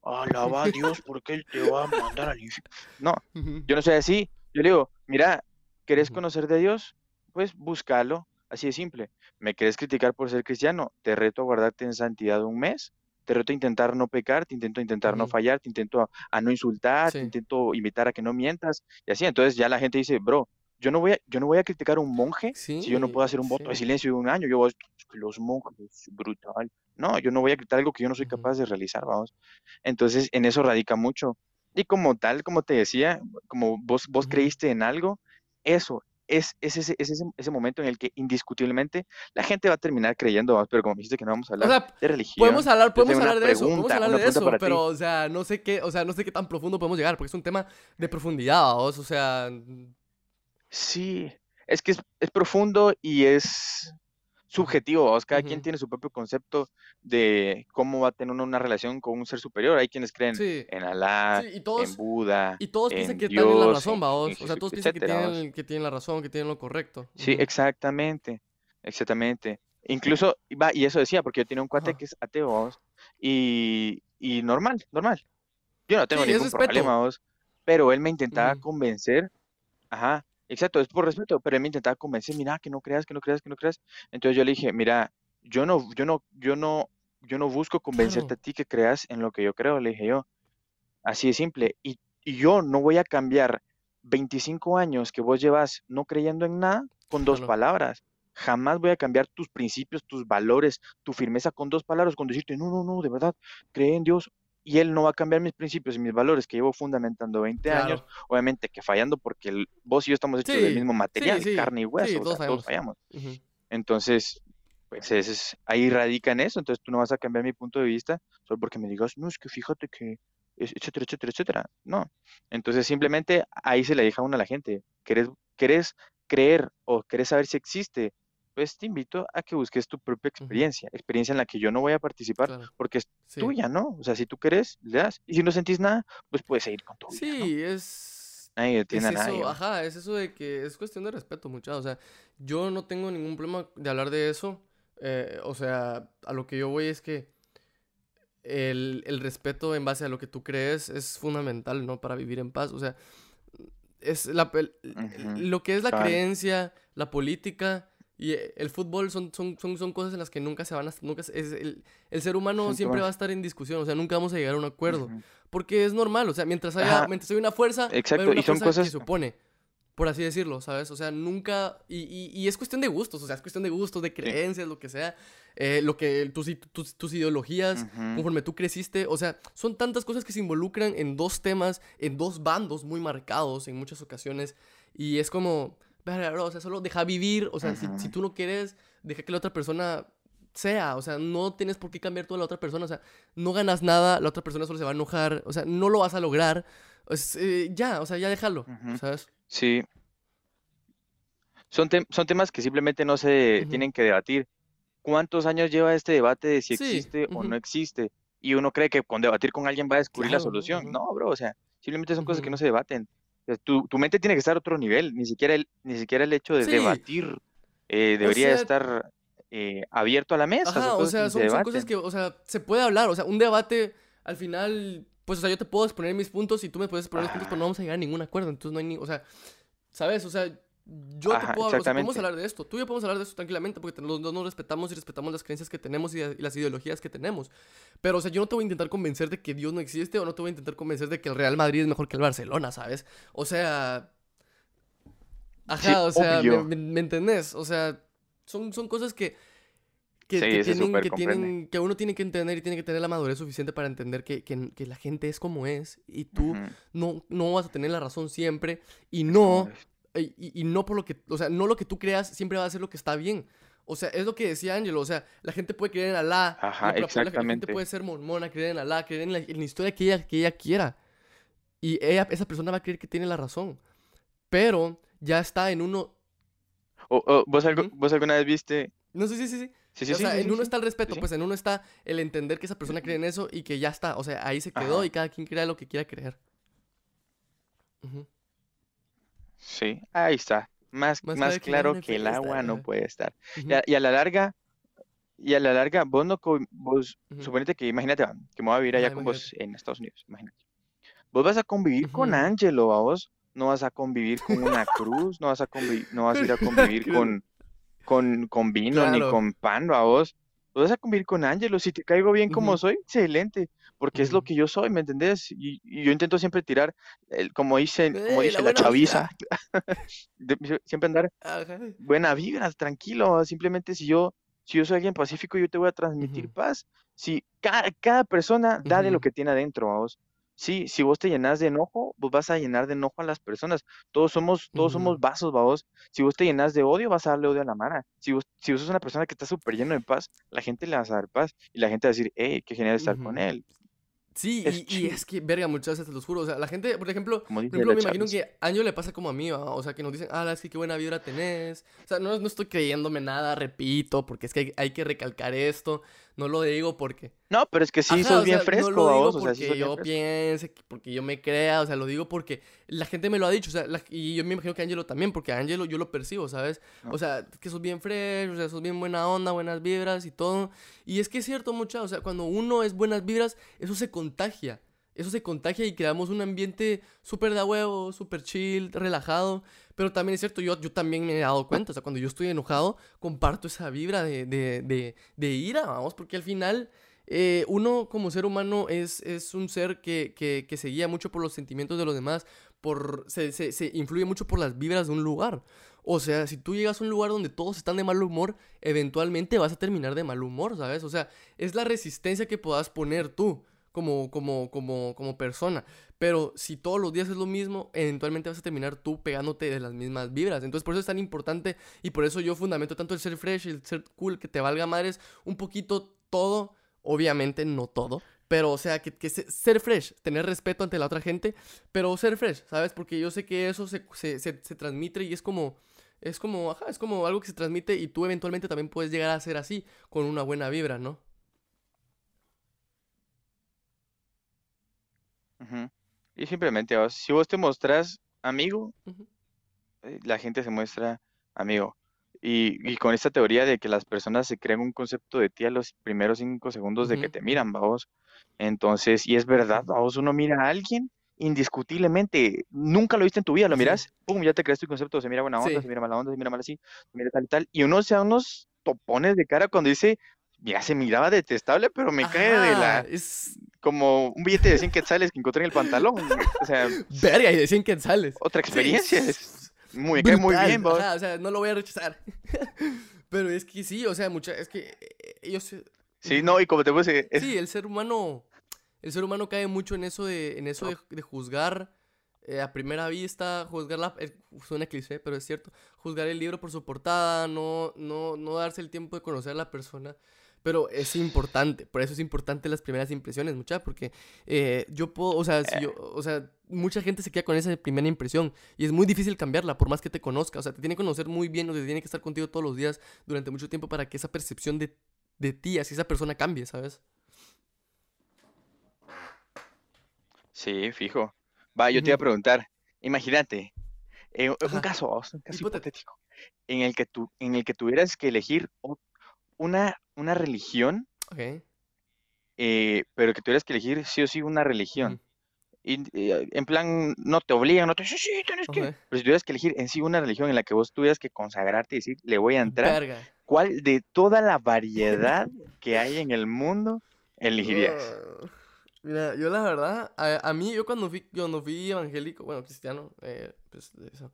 alaba a Dios porque Él te va a mandar al infierno. No, yo no soy así. Yo le digo, mira, ¿querés conocer de Dios? Pues búscalo, así de simple. ¿Me querés criticar por ser cristiano? Te reto a guardarte en santidad un mes. Te reto a intentar no pecar, te intento intentar no fallar, te intento a, no insultar, te intento invitar a que no mientas y así. Entonces ya la gente dice, bro, yo no voy a, yo no voy a criticar a un monje si yo no puedo hacer un voto de silencio de un año. Yo voy, los monjes, brutal. No, yo no voy a criticar algo que yo no soy capaz de realizar, vamos. Entonces, en eso radica mucho. Y como tal, como te decía, como vos, vos creíste en algo, eso es, es, ese, es ese, momento en el que indiscutiblemente la gente va a terminar creyendo, vamos, pero como dijiste que no vamos a hablar de religión. Podemos hablar, podemos hablar de eso, podemos hablar de eso, pero, o sea, no sé qué, o sea, no sé qué tan profundo podemos llegar, porque es un tema de profundidad, vamos, o sea, Sí, es que es, profundo y es, subjetivo, cada quien tiene su propio concepto de cómo va a tener una relación con un ser superior. Hay quienes creen Sí, en sí, Alá, y en Buda, y todos piensan en que están en la razón, vaos. O sea, todos piensan que tienen, que tienen la razón, que tienen lo correcto. Sí, exactamente, exactamente. Incluso, y va, y eso decía, porque yo tenía un cuate que es ateo, y, y normal, normal. Yo no tengo Sí, ningún problema, pero él me intentaba convencer, ajá, exacto, es por respeto, pero él me intentaba convencer, mira, que no creas, que no creas, que no creas. Entonces yo le dije, mira, yo no, yo no, yo no, yo no busco convencerte a ti que creas en lo que yo creo, le dije yo. Así de simple. Y, y yo no voy a cambiar 25 años que vos llevas no creyendo en nada con dos claro. palabras. Jamás voy a cambiar tus principios, tus valores, tu firmeza con dos palabras, con decirte, no, no, no, de verdad, cree en Dios. Y Él no va a cambiar mis principios y mis valores que llevo fundamentando 20 años. Obviamente que fallando porque el- vos y yo estamos hechos del mismo material, sí, carne y hueso, o todos sea, todos sabemos. fallamos. Entonces, pues es, ahí radica en eso. Entonces tú no vas a cambiar mi punto de vista solo porque me digas, no, es que fíjate que, es- etcétera, etcétera, etcétera. No. Entonces simplemente ahí se le deja a uno a la gente. ¿Querés, querés creer o querés saber si existe? Pues te invito a que busques tu propia experiencia, experiencia en la que yo no voy a participar Claro. porque es Sí. tuya, ¿no? O sea, si tú querés, le das. Y si no sentís nada, pues puedes seguir con tu vida, ¿no? Sí, es. Nadie Es detiene a nadie. ajá, es eso de que es cuestión de respeto, muchachos. O sea, yo no tengo ningún problema de hablar de eso. eh, o sea, a lo que yo voy es que el, el respeto en base a lo que tú crees es fundamental, ¿no? Para vivir en paz. O sea, es la, el- lo que es la creencia, la política y eh, el fútbol son, son, son, son cosas en las que nunca se van a... Nunca, es, el, el ser humano siempre va a estar en discusión, o sea, nunca vamos a llegar a un acuerdo. Porque es normal, o sea, mientras haya, Ajá, mientras haya una fuerza, exacto. una Y son fuerza que cosas, se opone, por así decirlo, ¿sabes? O sea, nunca, y, y, y es cuestión de gustos, o sea, es cuestión de gustos, de sí. creencias, lo que sea, eh, lo que, tus, tus, tus ideologías, Ujú. conforme tú creciste, o sea, son tantas cosas que se involucran en dos temas, en dos bandos muy marcados en muchas ocasiones, y es como, verga, bro, o sea, solo deja vivir, o sea, si, si tú no quieres, deja que la otra persona sea, o sea, no tienes por qué cambiar tú a la otra persona, o sea, no ganas nada, la otra persona solo se va a enojar, o sea, no lo vas a lograr, es, eh, ya, o sea, ya déjalo. ¿sabes? Sí. Son, tem- son temas que simplemente no se tienen que debatir. ¿Cuántos años lleva este debate de si Sí, existe o no existe? Y uno cree que con debatir con alguien va a descubrir la solución. No, bro, o sea, simplemente son cosas que no se debaten. Sea, Tu, tu mente tiene que estar a otro nivel, ni siquiera el, ni siquiera el hecho de Sí, debatir eh, o debería sea, estar eh, abierto a la mesa, Ajá, o sea, son, son cosas que, o sea, se puede hablar, o sea, un debate, al final, pues, o sea, yo te puedo exponer mis puntos y tú me puedes exponer los puntos, pero no Ah, vamos a llegar a ningún acuerdo, entonces no hay ni, o sea, ¿sabes? O sea, yo te puedo, o sea, podemos hablar de esto, tú y yo podemos hablar de esto tranquilamente porque los dos nos respetamos y respetamos las creencias que tenemos y, las ideologías que tenemos, pero, o sea, yo no te voy a intentar convencer de que Dios no existe o no te voy a intentar convencer de que el Real Madrid es mejor que el Barcelona, ¿sabes? O sea, Sí, ajá, o sea, ¿me, me, me entendés? O sea, son, son cosas que que, Sí, que ese tienen, que comprende. tienen, que uno tiene que entender y tiene que tener la madurez suficiente para entender que, que- la gente es como es y tú no, no vas a tener la razón siempre y no. Y, y- y no por lo que, o sea, no lo que tú creas siempre va a ser lo que está bien. O sea, es lo que decía Ángelo, o sea, la gente puede creer en Alá, Ajá, la, la- la- gente exactamente. puede ser mormona, creer en Alá, creer en la, en la historia que ella, que ella quiera. Y ella, esa persona va a creer que tiene la razón. Pero ya está en uno... O- o, ¿vos, algo- Ujú. vos alguna vez viste? No sé, sí, sí, sí. Sí, sí, o sí, sea, sí, en sí, uno sí, está el sí, respeto, sí. pues en uno está el entender que esa persona cree en eso y que ya está. O sea, ahí se quedó Ajá. y cada quien crea lo que quiera creer. Ujú. Sí, ahí está. Más, Más más claro que el agua no que el puede agua estar. no ajá. puede estar. Y a, y a la larga, y a la larga, vos no, vos, ujú. suponete que, imagínate, va, que me voy a vivir allá con imagínate. vos en Estados Unidos, imagínate. Vos vas a convivir con. Angelo, a vos, no vas a convivir con una cruz, no vas a convivir, no vas a ir a convivir con, con, con vino ni con pan, a vos. Vos vas a convivir con Angelo, si te caigo bien como soy, excelente, porque es lo que yo soy, ¿me entendés? Y, y yo intento siempre tirar, el, como dicen, como ¡Ey, dice la la chaviza, de- siempre andar Ajá. buena vibra, tranquilo. Simplemente si yo, si yo soy alguien pacífico, yo te voy a transmitir paz. Si cada, cada persona da de lo que tiene adentro, vos. Sí, si vos te llenas de enojo, vos vas a llenar de enojo a las personas. Todos somos, todos somos vasos, vos. Si vos te llenas de odio, vas a darle odio a la mara. Si vos, si vos sos una persona que está súper lleno de paz, la gente le vas a dar paz. Y la gente va a decir, hey, qué genial estar con él. Sí, Es y, es que, verga, muchas veces te los juro. O sea, la gente, por ejemplo, por ejemplo, me imagino que Año le pasa como a mí. O sea, que nos dicen, ah, es que qué buena vibra tenés. O sea, no, no estoy creyéndome nada, repito, porque es que hay, hay que recalcar esto. No lo digo porque. No, pero es que sí Ajá, sos o bien fresco, no lo digo vos, o sea, sí porque yo fresco. piense, que- porque yo me crea, o sea, lo digo porque la gente me lo ha dicho, o sea, la- y yo me imagino que Angelo también, porque a Angelo yo lo percibo, ¿sabes? No. O sea, que sos bien fresh, o sea, sos bien buena onda, buenas vibras y todo. Y es que es cierto, mucha, o sea, cuando uno es buenas vibras, eso se contagia. Eso se contagia y creamos un ambiente súper de huevo, súper chill, relajado. Pero también es cierto, yo, yo también me he dado cuenta, o sea, cuando yo estoy enojado, comparto esa vibra de, de, de, de ira, vamos, porque al final eh, uno como ser humano es, es un ser que, que, que se guía mucho por los sentimientos de los demás, por, se, se, se influye mucho por las vibras de un lugar. O sea, si tú llegas a un lugar donde todos están de mal humor, eventualmente vas a terminar de mal humor, ¿sabes? O sea, es la resistencia que puedas poner tú como, como, como, como persona. Pero si todos los días es lo mismo, eventualmente vas a terminar tú pegándote de las mismas vibras. Entonces por eso es tan importante y por eso yo fundamento tanto el ser fresh, el ser cool, que te valga madres, un poquito todo, obviamente no todo. Pero, o sea, que, que se- ser fresh, tener respeto ante la otra gente, pero ser fresh, ¿sabes? Porque yo sé que eso se, se, se, se transmite y es como, es como, ajá, es como algo que se transmite y tú eventualmente también puedes llegar a ser así, con una buena vibra, ¿no? Y simplemente, vos, si vos te mostrás amigo, eh, la gente se muestra amigo. Y, y con esta teoría de que las personas se crean un concepto de ti a los primeros cinco segundos de que te miran, vamos. Entonces, y es verdad, vamos, uno mira a alguien indiscutiblemente, nunca lo viste en tu vida, lo Sí. miras, pum, ya te creas tu concepto, se mira buena onda, Sí. se mira mala onda, se mira mal así, se mira tal y tal. Y uno se da unos topones de cara cuando dice, mira, se miraba detestable, pero me cae de la, es como un billete de 100 quetzales que encontré en el pantalón. O sea, verga y de 100 quetzales. otra experiencia. es muy, cae muy bien, vos. ajá, o sea, no lo voy a rechazar. Pero es que sí, o sea, mucha, es que eh, ellos... Sí, no, y como te puse, es, Sí, el ser humano, el ser humano cae mucho en eso de, en eso de, de juzgar eh, a primera vista, juzgar la, eh, suena cliché, pero es cierto, juzgar el libro por su portada, no, no, no darse el tiempo de conocer a la persona. Pero es importante, por eso es importante las primeras impresiones, mucha, porque eh, yo puedo, o sea, si yo, o sea, mucha gente se queda con esa primera impresión y es muy difícil cambiarla, por más que te conozca, o sea, te tiene que conocer muy bien, o sea, tiene que estar contigo todos los días durante mucho tiempo para que esa percepción de, de ti, así esa persona cambie, ¿sabes? sí, fijo. Va, yo te iba a preguntar, imagínate, eh, un Ajá. caso, un caso Hipotético. en el que tú, en el que tuvieras que elegir una, una religión, Ok. eh, pero que tuvieras que elegir sí o sí una religión. Y, eh, en plan, no te obligan, no te dicen, sí, tienes que. Pero si tuvieras que elegir en sí una religión en la que vos tuvieras que consagrarte y decir, le voy a entrar, Verga. ¿cuál de toda la variedad que hay en el mundo elegirías? Ah, Mira, yo la verdad, a, a mí, yo cuando fui, cuando fui evangélico, bueno, cristiano, eh, pues eso,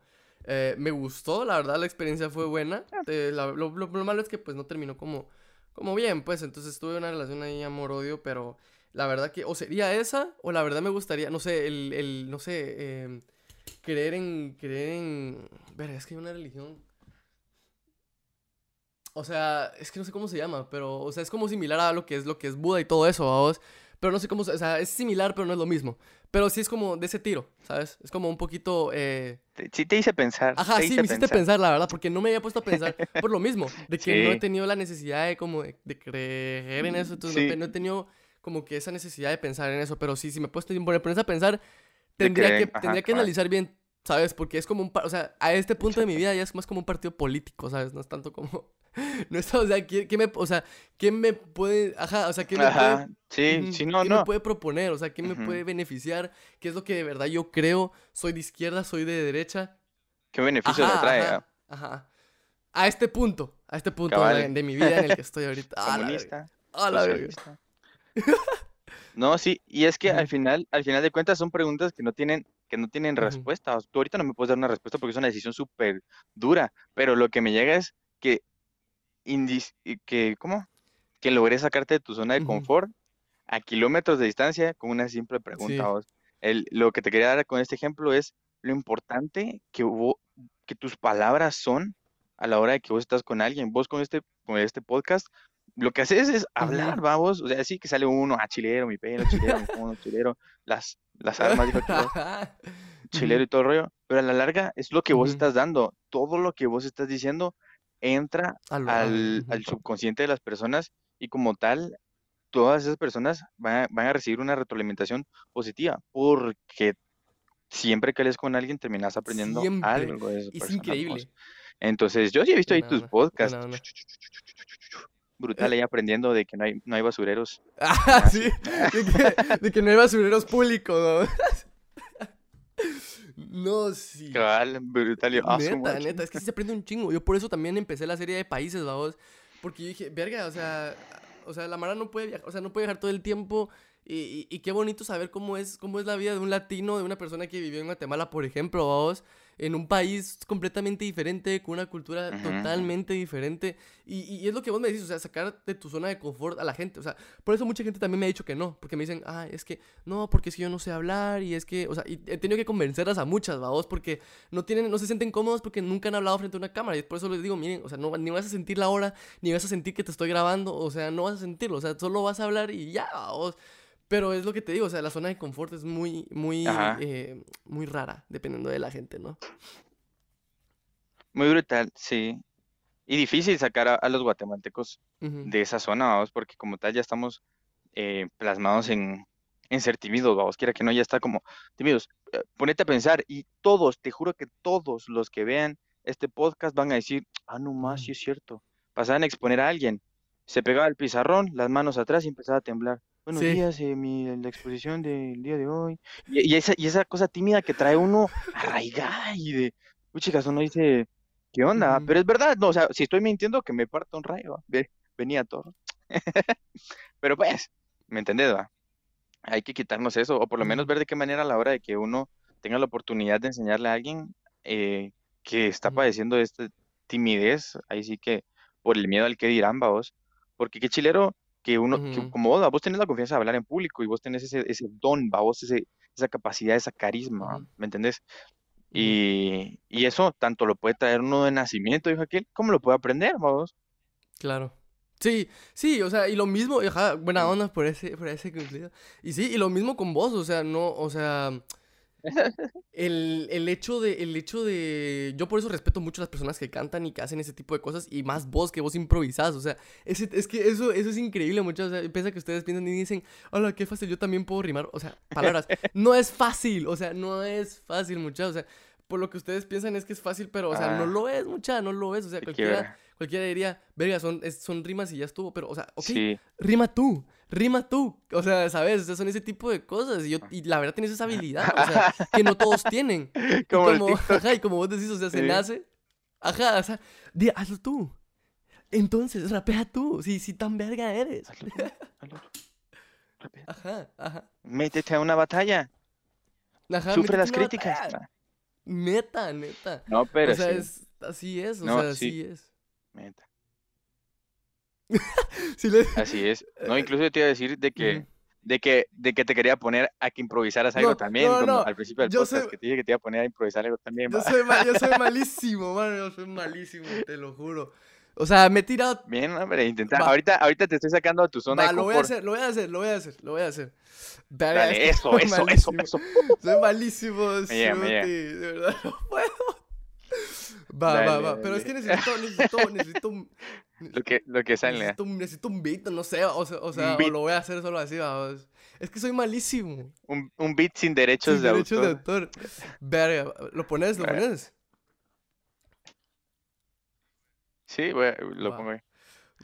eh, me gustó, la verdad, la experiencia fue buena. eh, la- lo, lo- lo malo es que pues no terminó como, como bien, pues, entonces tuve una relación ahí amor-odio, pero la verdad que, o sería esa, o la verdad me gustaría, no sé, el, el no sé, em, creer en, creer en, ver, es que hay una religión... O sea, es que no sé cómo se llama, pero, o sea, es como similar a lo que es lo que es Buda y todo eso, vamos. Pero no sé cómo, o sea, es similar, pero no es lo mismo. Pero sí es como de ese tiro, ¿sabes? Es como un poquito, eh... Sí te hice pensar, Ajá, sí, me hiciste pensar. pensar, la verdad, porque no me había puesto a pensar por lo mismo, de que no he Sí. tenido la necesidad de como de, de creer en eso, entonces no, Sí. te- no he tenido como que esa necesidad de pensar en eso, pero sí, si me puesto a ponerse a pensar, tendría creer, que, ajá, tendría que analizar bien, ¿sabes? Porque es como un, o sea, a este punto de mi vida ya es más como un partido político, ¿sabes? No es tanto como, no es, o sea, ¿quién, quién me, o sea, ¿quién me puede, ajá, o sea, ¿quién me puede Ajá, sí, Ujú. sí, no, ¿Qué no. me puede proponer? O sea, ¿qué me puede beneficiar? ¿Qué es lo que de verdad yo creo? ¿Soy de izquierda? ¿Soy de derecha? ¿Qué beneficio me trae? ajá, ah? ajá. A este punto, a este punto de, mi vida en el que estoy ahorita. La verga, la verga. No, sí, y es que al final, al final de cuentas son preguntas que no tienen, que no tienen Ujú. respuesta. O sea, Tú ahorita no me puedes dar una respuesta porque es una decisión súper dura, pero lo que me llega es que, que, ¿cómo? Que logré sacarte de tu zona de Ujú. confort a kilómetros de distancia con una simple pregunta. Sí. vos. El, lo que te quería dar con este ejemplo es lo importante que hubo, que tus palabras son a la hora de que vos estás con alguien. Vos con este, con este podcast lo que haces es hablar, vamos, o sea, sí que sale uno, ah, chilero, mi pelo, chilero, mi fondo, chilero, las, las armas, dijo chilero y todo el rollo, pero a la larga es lo que vos estás dando, todo lo que vos estás diciendo entra al, al, subconsciente de las personas y como tal, todas esas personas van a, recibir una retroalimentación positiva, porque siempre que lees con alguien terminas aprendiendo algo de Es increíble. Entonces, yo sí he visto ahí tus podcasts. Brutal ahí aprendiendo de que no hay, no hay basureros. Ah, sí, de que, no hay basureros públicos. No, sí. Cabal, brutal. Ah, neta, neta, es que sí se aprende un chingo. Yo por eso también empecé la serie de países, vamos. Porque yo dije, verga, o sea, o sea, la Mara no puede viajar, o sea, no puede viajar todo el tiempo. Y, y, qué bonito saber cómo es, cómo es la vida de un latino, de una persona que vivió en Guatemala, por ejemplo, vamos en un país completamente diferente, con una cultura totalmente diferente. Y, y, es lo que vos me decís, o sea, sacar de tu zona de confort a la gente. O sea, por eso mucha gente también me ha dicho que no, porque me dicen, ah, es que no, porque es que yo no sé hablar y es que, o sea, y he tenido que convencerlas a muchas, vos, porque no tienen, no se sienten cómodos porque nunca han hablado frente a una cámara. Y por eso les digo, miren, o sea, no, ni vas a sentir la hora, ni vas a sentir que te estoy grabando, o sea, no vas a sentirlo, o sea, solo vas a hablar y ya, vos. Pero es lo que te digo, o sea, la zona de confort es muy, muy, eh, muy rara, dependiendo de la gente, ¿no? Muy brutal, sí. Y difícil sacar a, los guatemaltecos de esa zona, vamos, porque como tal ya estamos eh, plasmados en, en ser tímidos, vamos, quiera que no, ya está como tímidos. Eh, ponete a pensar y todos, te juro que todos los que vean este podcast van a decir, ah, no más, sí es cierto. Pasaban a exponer a alguien, se pegaba el pizarrón, las manos atrás y empezaba a temblar. Buenos días, eh, mi, la exposición del día de hoy. Y, esa, y esa cosa tímida que trae uno arraigada y de, uy, chicas, uno dice, ¿qué onda? Pero es verdad, no, o sea, si estoy mintiendo, que me parta un rayo, venía todo. Pero pues, ¿me entendés, va? Hay que quitarnos eso, o por lo menos ver de qué manera a la hora de que uno tenga la oportunidad de enseñarle a alguien eh, que está padeciendo esta timidez, ahí sí que por el miedo al que dirán, vos, porque qué chilero que uno, como vos, vos tenés la confianza de hablar en público y vos tenés ese, ese don, vos, ese, esa capacidad, esa carisma, ¿me entendés? Y, y, eso tanto lo puede traer uno de nacimiento, dijo aquel, como lo puede aprender, vamos. Claro. Sí, sí, o sea, y lo mismo, buena onda por ese, por ese cumplido. Y sí, y lo mismo con vos, o sea, no, o sea, el, el, hecho de, el hecho de... Yo por eso respeto mucho a las personas que cantan y que hacen ese tipo de cosas y más vos que vos improvisás. O sea, es, es que eso, eso es increíble, muchachos. O sea, piensa que ustedes piensan y dicen, hola, qué fácil, yo también puedo rimar. O sea, palabras. No es fácil, o sea, no es fácil, muchachos. O sea, por lo que ustedes piensan es que es fácil, pero, o sea, no ah. lo es, mucha, no lo es. O sea, cualquiera, cualquiera diría, verga, son, son rimas y ya estuvo, pero, o sea, ok, rima tú, rima tú. O sea, ¿sabes? O sea, son ese tipo de cosas. Y, yo, y la verdad tienes esa habilidad, o sea, que no todos tienen. Como, y como, ajá, y como vos decís, o sea, se nace. Ajá, o sea, di, hazlo tú. Entonces, rapea tú, si, si tan verga eres. Hazlo hazlo Ajá, ajá. Métete a una batalla. Ajá, Sufre las críticas. Neta, neta. No, pero o sea, Es, así es, o sea, así es. Neta. Así es. No, incluso te iba a decir de que, de que, de que te quería poner a que improvisaras algo también, como al principio del podcast, que te dije que te iba a poner a improvisar algo también. Yo soy, yo soy malísimo, mano, yo soy malísimo, te lo juro. O sea, me he tirado. Bien, hombre, intenta. Ahorita, ahorita te estoy sacando a tu zona Va, lo voy a hacer, lo voy a hacer, lo voy a hacer, lo voy a hacer. Dale, eso, eso, eso, eso. Soy malísimo, de verdad no puedo. Va, va, va. Pero es que necesito, necesito, necesito. Lo que, lo que sale. Necesito, necesito un beat, no sé, o sea, o, sea, o lo voy a hacer solo así, vamos. Es que soy malísimo. Un, un beat sin derechos sin de derechos autor. de autor. Verga, ¿lo pones? ¿Lo pones? Sí, voy a, lo pongo ahí.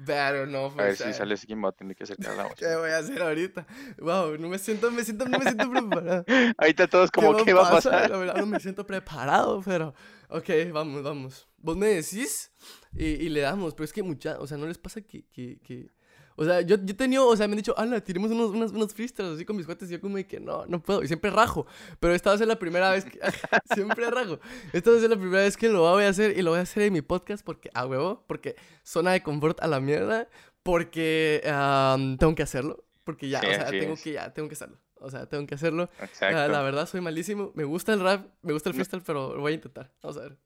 Pero no, A ver si sale Skin va a tener que acercar la ¿Qué voy a hacer ahorita? Wow, no me siento, me siento, no me siento preparado. Ahorita todos como, ¿qué, va a pasar? La verdad no me siento preparado, pero... Ok, vamos, vamos. Vos me decís y, y le damos, pero es que mucha... O sea, ¿no les pasa que... que, que o sea, yo, yo he tenido, o sea, me han dicho, ala, tiremos unos, unos, unos freestyles así con mis cuates. Y yo como que no, no puedo. Y siempre rajo. Pero esta va a ser la primera vez que... siempre rajo. Esta va a ser la primera vez que lo voy a hacer. Y lo voy a hacer en mi podcast porque, a huevo, porque zona de confort a la mierda. Porque tengo que hacerlo. Porque ya, o sea, tengo que, ya, tengo que hacerlo. O sea, tengo que hacerlo. Exacto. la verdad, soy malísimo. Me gusta el rap, me gusta el freestyle, pero lo voy a intentar. Vamos a ver.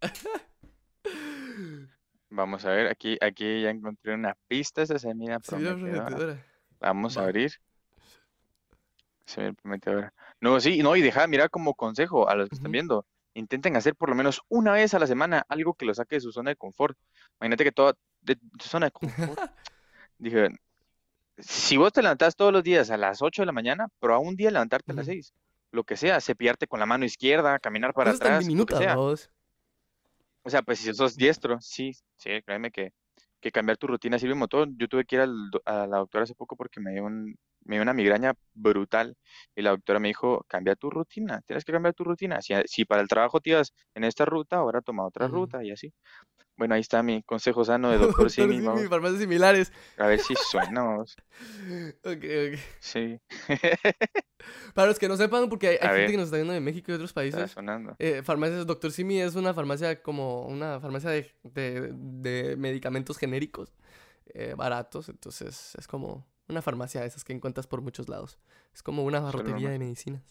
Vamos a ver, aquí, aquí ya encontré una pista, esta se mira Se mira prometedora. prometedora. Vamos a Va. abrir. Se mira prometedora. No, sí, no, y deja, mira como consejo a los que están viendo. Intenten hacer por lo menos una vez a la semana algo que los saque de su zona de confort. Imagínate que toda, de tu zona de confort. Dije, si vos te levantás todos los días a las 8 de la mañana, pero a un día levantarte a las Ujú. 6, lo que sea, cepillarte con la mano izquierda, caminar para atrás, lo que diminutas, sea. vos. O sea, pues si sos diestro, sí, sí, créeme que, que cambiar tu rutina sirve un montón. Yo tuve que ir al a la doctora hace poco porque me dio un, me dio una migraña brutal y la doctora me dijo, cambia tu rutina, tienes que cambiar tu rutina. Si, si para el trabajo te ibas en esta ruta, ahora toma otra ruta y así. Bueno, ahí está mi consejo sano de doctor Simi, Simi, farmacias similares. a ver si suena. Ok, ok. Sí, Para los que no sepan, porque hay, hay gente ver. que nos está viendo de México y de otros está países. sonando. Eh, farmacias, Doctor Simi es una farmacia como una farmacia de, de- de medicamentos genéricos eh, baratos. Entonces es como una farmacia de esas que encuentras por muchos lados. Es como una barrotería de medicinas.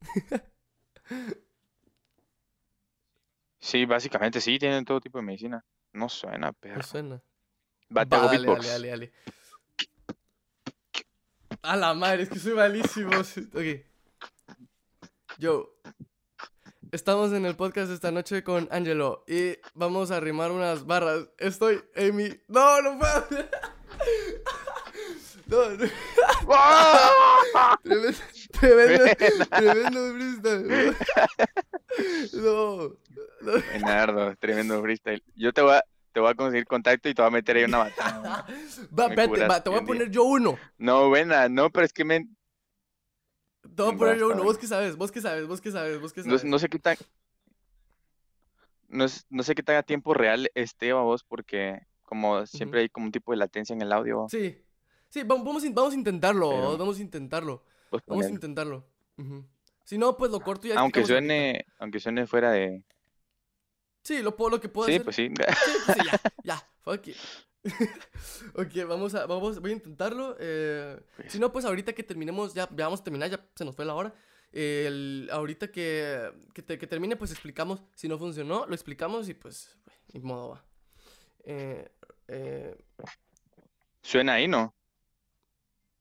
Sí, básicamente sí, tienen todo tipo de medicina. No suena, No perro. suena. Va, dale, dale, dale, dale. A la madre, es que soy malísimo. Ok. Yo. Estamos en el podcast esta noche con Angelo y vamos a rimar unas barras. Estoy, Amy. No, no puedo. No, no. Tremendo, tremendo, tremendo freestyle. No, no. Buenardo, tremendo freestyle. Yo te voy a, te voy a conseguir contacto y te voy a meter ahí una batalla. Va, espérate, va, te voy a poner yo uno. No, buena, no, pero es que me, Te voy a poner yo uno. Vos qué sabes, vos qué sabes, vos qué sabes, vos no, sabes. no sé qué tan, no, es- no sé qué tan a tiempo real esté vos, porque como siempre hay como un tipo de latencia en el audio, Sí, sí, vamos, vamos, a intentarlo, Pero- vamos a intentarlo, pues vamos a intentarlo. Si no, pues lo corto y ya Aunque suene, aunque suene fuera de, Sí, lo, puedo, lo que puedo sí, hacer. pues sí. Sí, pues sí, ya, ya, fuck it. ok, vamos a, vamos, voy a intentarlo. eh, Pues. Si no, pues ahorita que terminemos, ya, ya vamos a terminar, ya se nos fue la hora. eh, el- ahorita que, que, te- que termine, pues explicamos. Si no funcionó, lo explicamos y pues, ni modo va. Eh, eh, Suena ahí, ¿no?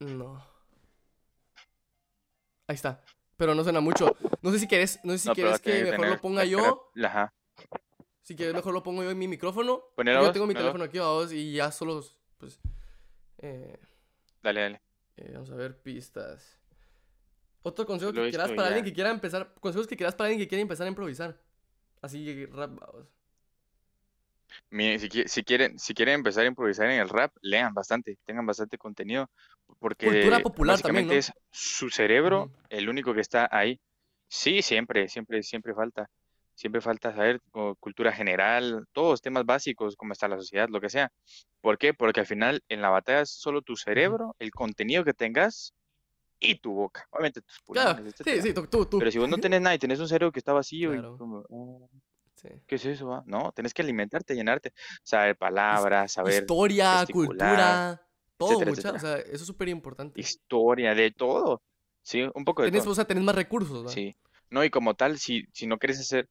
No. Ahí está. Pero no suena mucho. No sé si quieres, no sé si No, quieres a que mejor lo ponga yo. Ajá. Si quieres, mejor lo pongo yo en mi micrófono. Yo tengo mi teléfono aquí vos y ya solo, pues, eh, Dale, dale. eh, vamos a ver pistas. Otro consejo Lo que quieras para ya. alguien que quiera empezar, consejos que quieras para alguien que quiera empezar a improvisar. Así, rap, vamos. Mi- si, si quieren, si quieren empezar a improvisar en el rap, lean bastante, tengan bastante contenido, porque Cultura popular también, básicamente ¿no? es su cerebro el único que está ahí. Sí, siempre, siempre, siempre falta. Siempre falta saber como cultura general, todos temas básicos, cómo está la sociedad, lo que sea. ¿Por qué? Porque al final en la batalla es solo tu cerebro, el contenido que tengas y tu boca. Obviamente tus Claro, sí, sí, tú, tú. Pero si vos no tenés nada y tenés un cerebro que está vacío Claro. y como, "Ah, Sí. ¿Qué es eso? ah?". No, tenés que alimentarte, llenarte, saber palabras, saber Historia, cultura, todo, etcétera, mucha. O etcétera. sea, eso es súper importante. historia, de todo. Sí, un poco de Tenés, todo. o sea, tenés más recursos. Sí. No, y como tal, si, si no quieres hacer,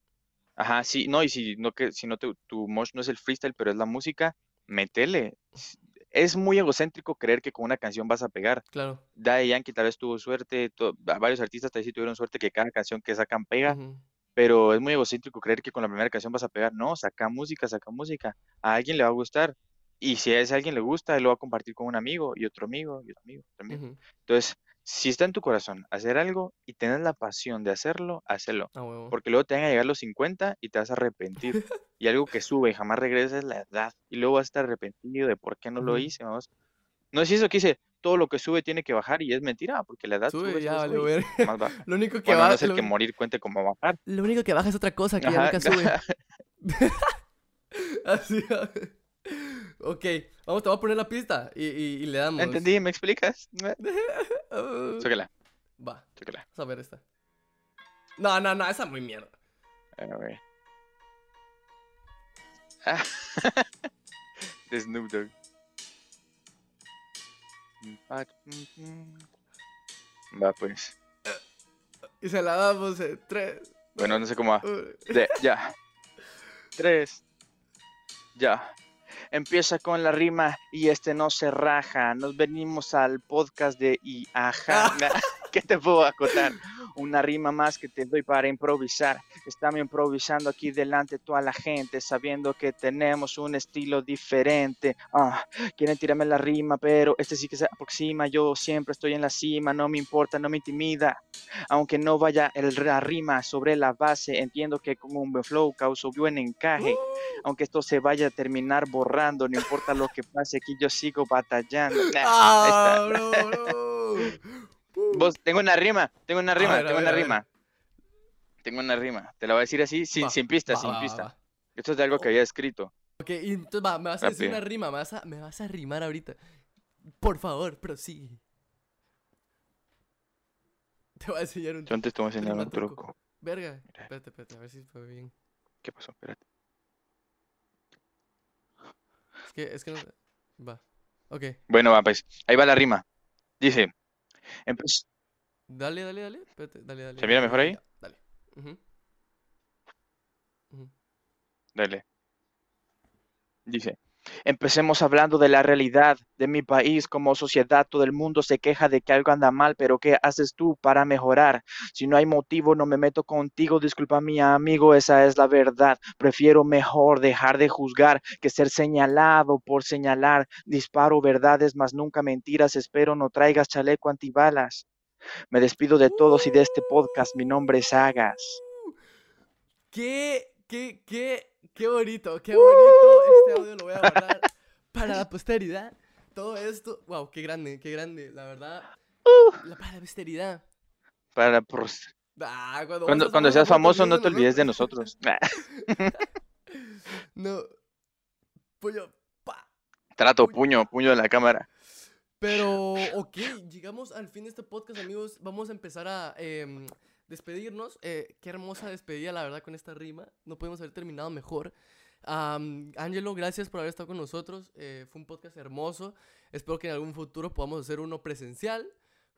ajá, sí, no, y si no que, si no te, tu mosh no es el freestyle, pero es la música, metele. Es muy egocéntrico creer que con una canción vas a pegar. Claro. Daddy Yankee tal vez tuvo suerte, to- varios artistas tal vez sí tuvieron suerte que cada canción que sacan pega. Pero es muy egocéntrico creer que con la primera canción vas a pegar. No, saca música, saca música. A alguien le va a gustar. Y si a ese alguien le gusta, él lo va a compartir con un amigo y otro amigo y otro amigo. Entonces, si está en tu corazón hacer algo y tienes la pasión de hacerlo, hazlo. Porque luego te van a llegar los 50 y te vas a arrepentir. Y algo que sube y jamás regresa es la edad. Y luego vas a estar arrepentido de por qué no lo hice. Vamos. No es eso que dice, todo lo que sube tiene que bajar y es mentira, porque la edad sube, Sube, ya, ver. baja. Lo único que Bueno, va, no es el lo, que morir cuente como bajar. lo único que baja es otra cosa que ya Ajá, nunca sube. Así. ok, vamos, te voy a poner la pista y, y, y le damos. ¿Entendí? ¿Me explicas? Chócala, Va, chócala. vamos a ver esta. No, no, no, esa es muy mierda. A ver. De Snoop Dogg. Va pues. Y se la damos en 3. Bueno, no sé cómo va. De, ya. Tres. Ya. empieza con la rima y este no se raja. Nos venimos al podcast de y ajá. ¿Qué te puedo acotar? Una rima más que te doy para improvisar. Estamos improvisando aquí delante de toda la gente, sabiendo que tenemos un estilo diferente. Ah, quieren tirarme la rima, pero este sí que se aproxima. Yo siempre estoy en la cima, no me importa, no me intimida. Aunque no vaya el, la rima sobre la base, entiendo que con un buen flow causo buen encaje. Aunque esto se vaya a terminar borrando, no importa lo que pase, aquí yo sigo batallando. Ah. Vos, tengo una rima, tengo una rima, ver, tengo ver, una rima. Tengo una rima. Te la voy a decir así, sin, Va, sin pista, va, sin va, pista. Esto es de algo que había escrito. Ok, entonces va, me vas a decir Rápido. una rima, me vas a, me vas a rimar ahorita. Por favor, prosigue. Te voy a enseñar un Yo antes te voy a enseñar un truco. truco. Verga. Mira. Espérate, espérate, a ver si fue bien. ¿Qué pasó? Espérate. Es que, es que no. Va. Ok. Bueno, va, pues. Ahí va la rima. Dice. Dale, dale, dale. Espérate, dale, dale. ¿Se mira mejor ahí? Dale. Dale. Dice, empecemos hablando de la realidad de mi país como sociedad. Todo el mundo se queja de que algo anda mal, pero ¿qué haces tú para mejorar? Si no hay motivo, no me meto contigo. Disculpa, mi amigo, esa es la verdad. Prefiero mejor dejar de juzgar que ser señalado por señalar. Disparo verdades, mas nunca mentiras. Espero no traigas chaleco antibalas. Me despido de todos y de este podcast. Mi nombre es Sagas. Qué, qué, qué, qué bonito, qué bonito. Este audio lo voy a guardar para la posteridad. Todo esto, wow, qué grande, qué grande. La verdad, la, para la posteridad. Para pros- Ah, cuando, Cuando, vos cuando seas famoso, no te olvides de nosotros. No. Pa. Trato, Puño. puño, puño de la cámara. Pero, ok, llegamos al fin de este podcast, amigos. Vamos a empezar a em, despedirnos. Eh, qué hermosa despedida, la verdad, con esta rima. No podemos haber terminado mejor. Am, Angelo, gracias por haber estado con nosotros. Eh, fue un podcast hermoso. Espero que en algún futuro podamos hacer uno presencial.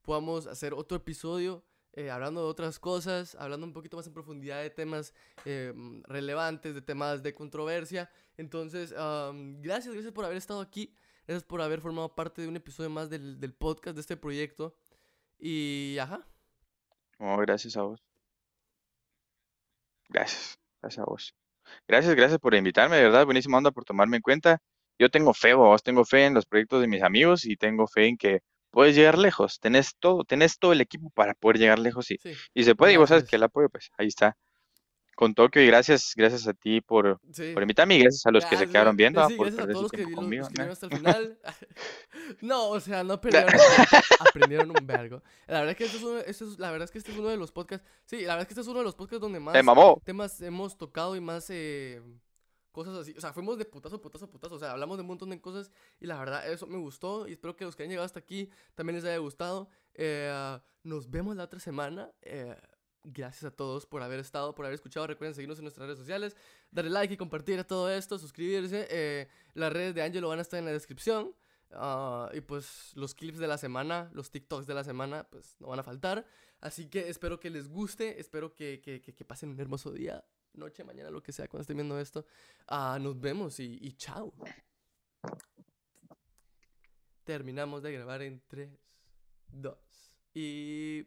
Podamos hacer otro episodio eh, hablando de otras cosas, hablando un poquito más en profundidad de temas em, relevantes, de temas de controversia. Entonces, am, gracias, gracias por haber estado aquí. Gracias por haber formado parte de un episodio más del, del podcast, de este proyecto. Y, ajá. Oh, gracias a vos. Gracias, gracias a vos. Gracias, gracias por invitarme, de verdad. Buenísima onda por tomarme en cuenta. Yo tengo fe, vos, tengo fe en los proyectos de mis amigos y tengo fe en que puedes llegar lejos. Tenés todo, tenés todo el equipo para poder llegar lejos y, Sí. y se puede. Y vos sabes que el apoyo, pues ahí está. Con Tokio y gracias, gracias a ti por, Sí. por invitarme y gracias a los que se quedaron viendo, sí, por gracias a todos los que, conmigo. los que nah. hasta el final. no, o sea, no perdieron aprendieron un vergo. La verdad es que este es uno, este es- la verdad es que este es uno de los podcasts. Sí, la verdad es que este es uno de los podcasts donde más mamó. temas hemos tocado y más eh, cosas así. O sea, fuimos de putazo, putazo, putazo. O sea, hablamos de un montón de cosas y la verdad eso me gustó y espero que los que han llegado hasta aquí también les haya gustado. Eh, nos vemos la otra semana. Eh, gracias a todos por haber estado, por haber escuchado. Recuerden seguirnos en nuestras redes sociales, darle like y compartir todo esto, suscribirse. Eh, las redes de Angelo van a estar en la descripción. Ah, y pues los clips de la semana, los TikToks de la semana, pues no van a faltar. Así que espero que les guste, espero que, que, que- pasen un hermoso día, noche, mañana, lo que sea cuando estén viendo esto. Ah, nos vemos y, y chao. Terminamos de grabar en 3, 2 y...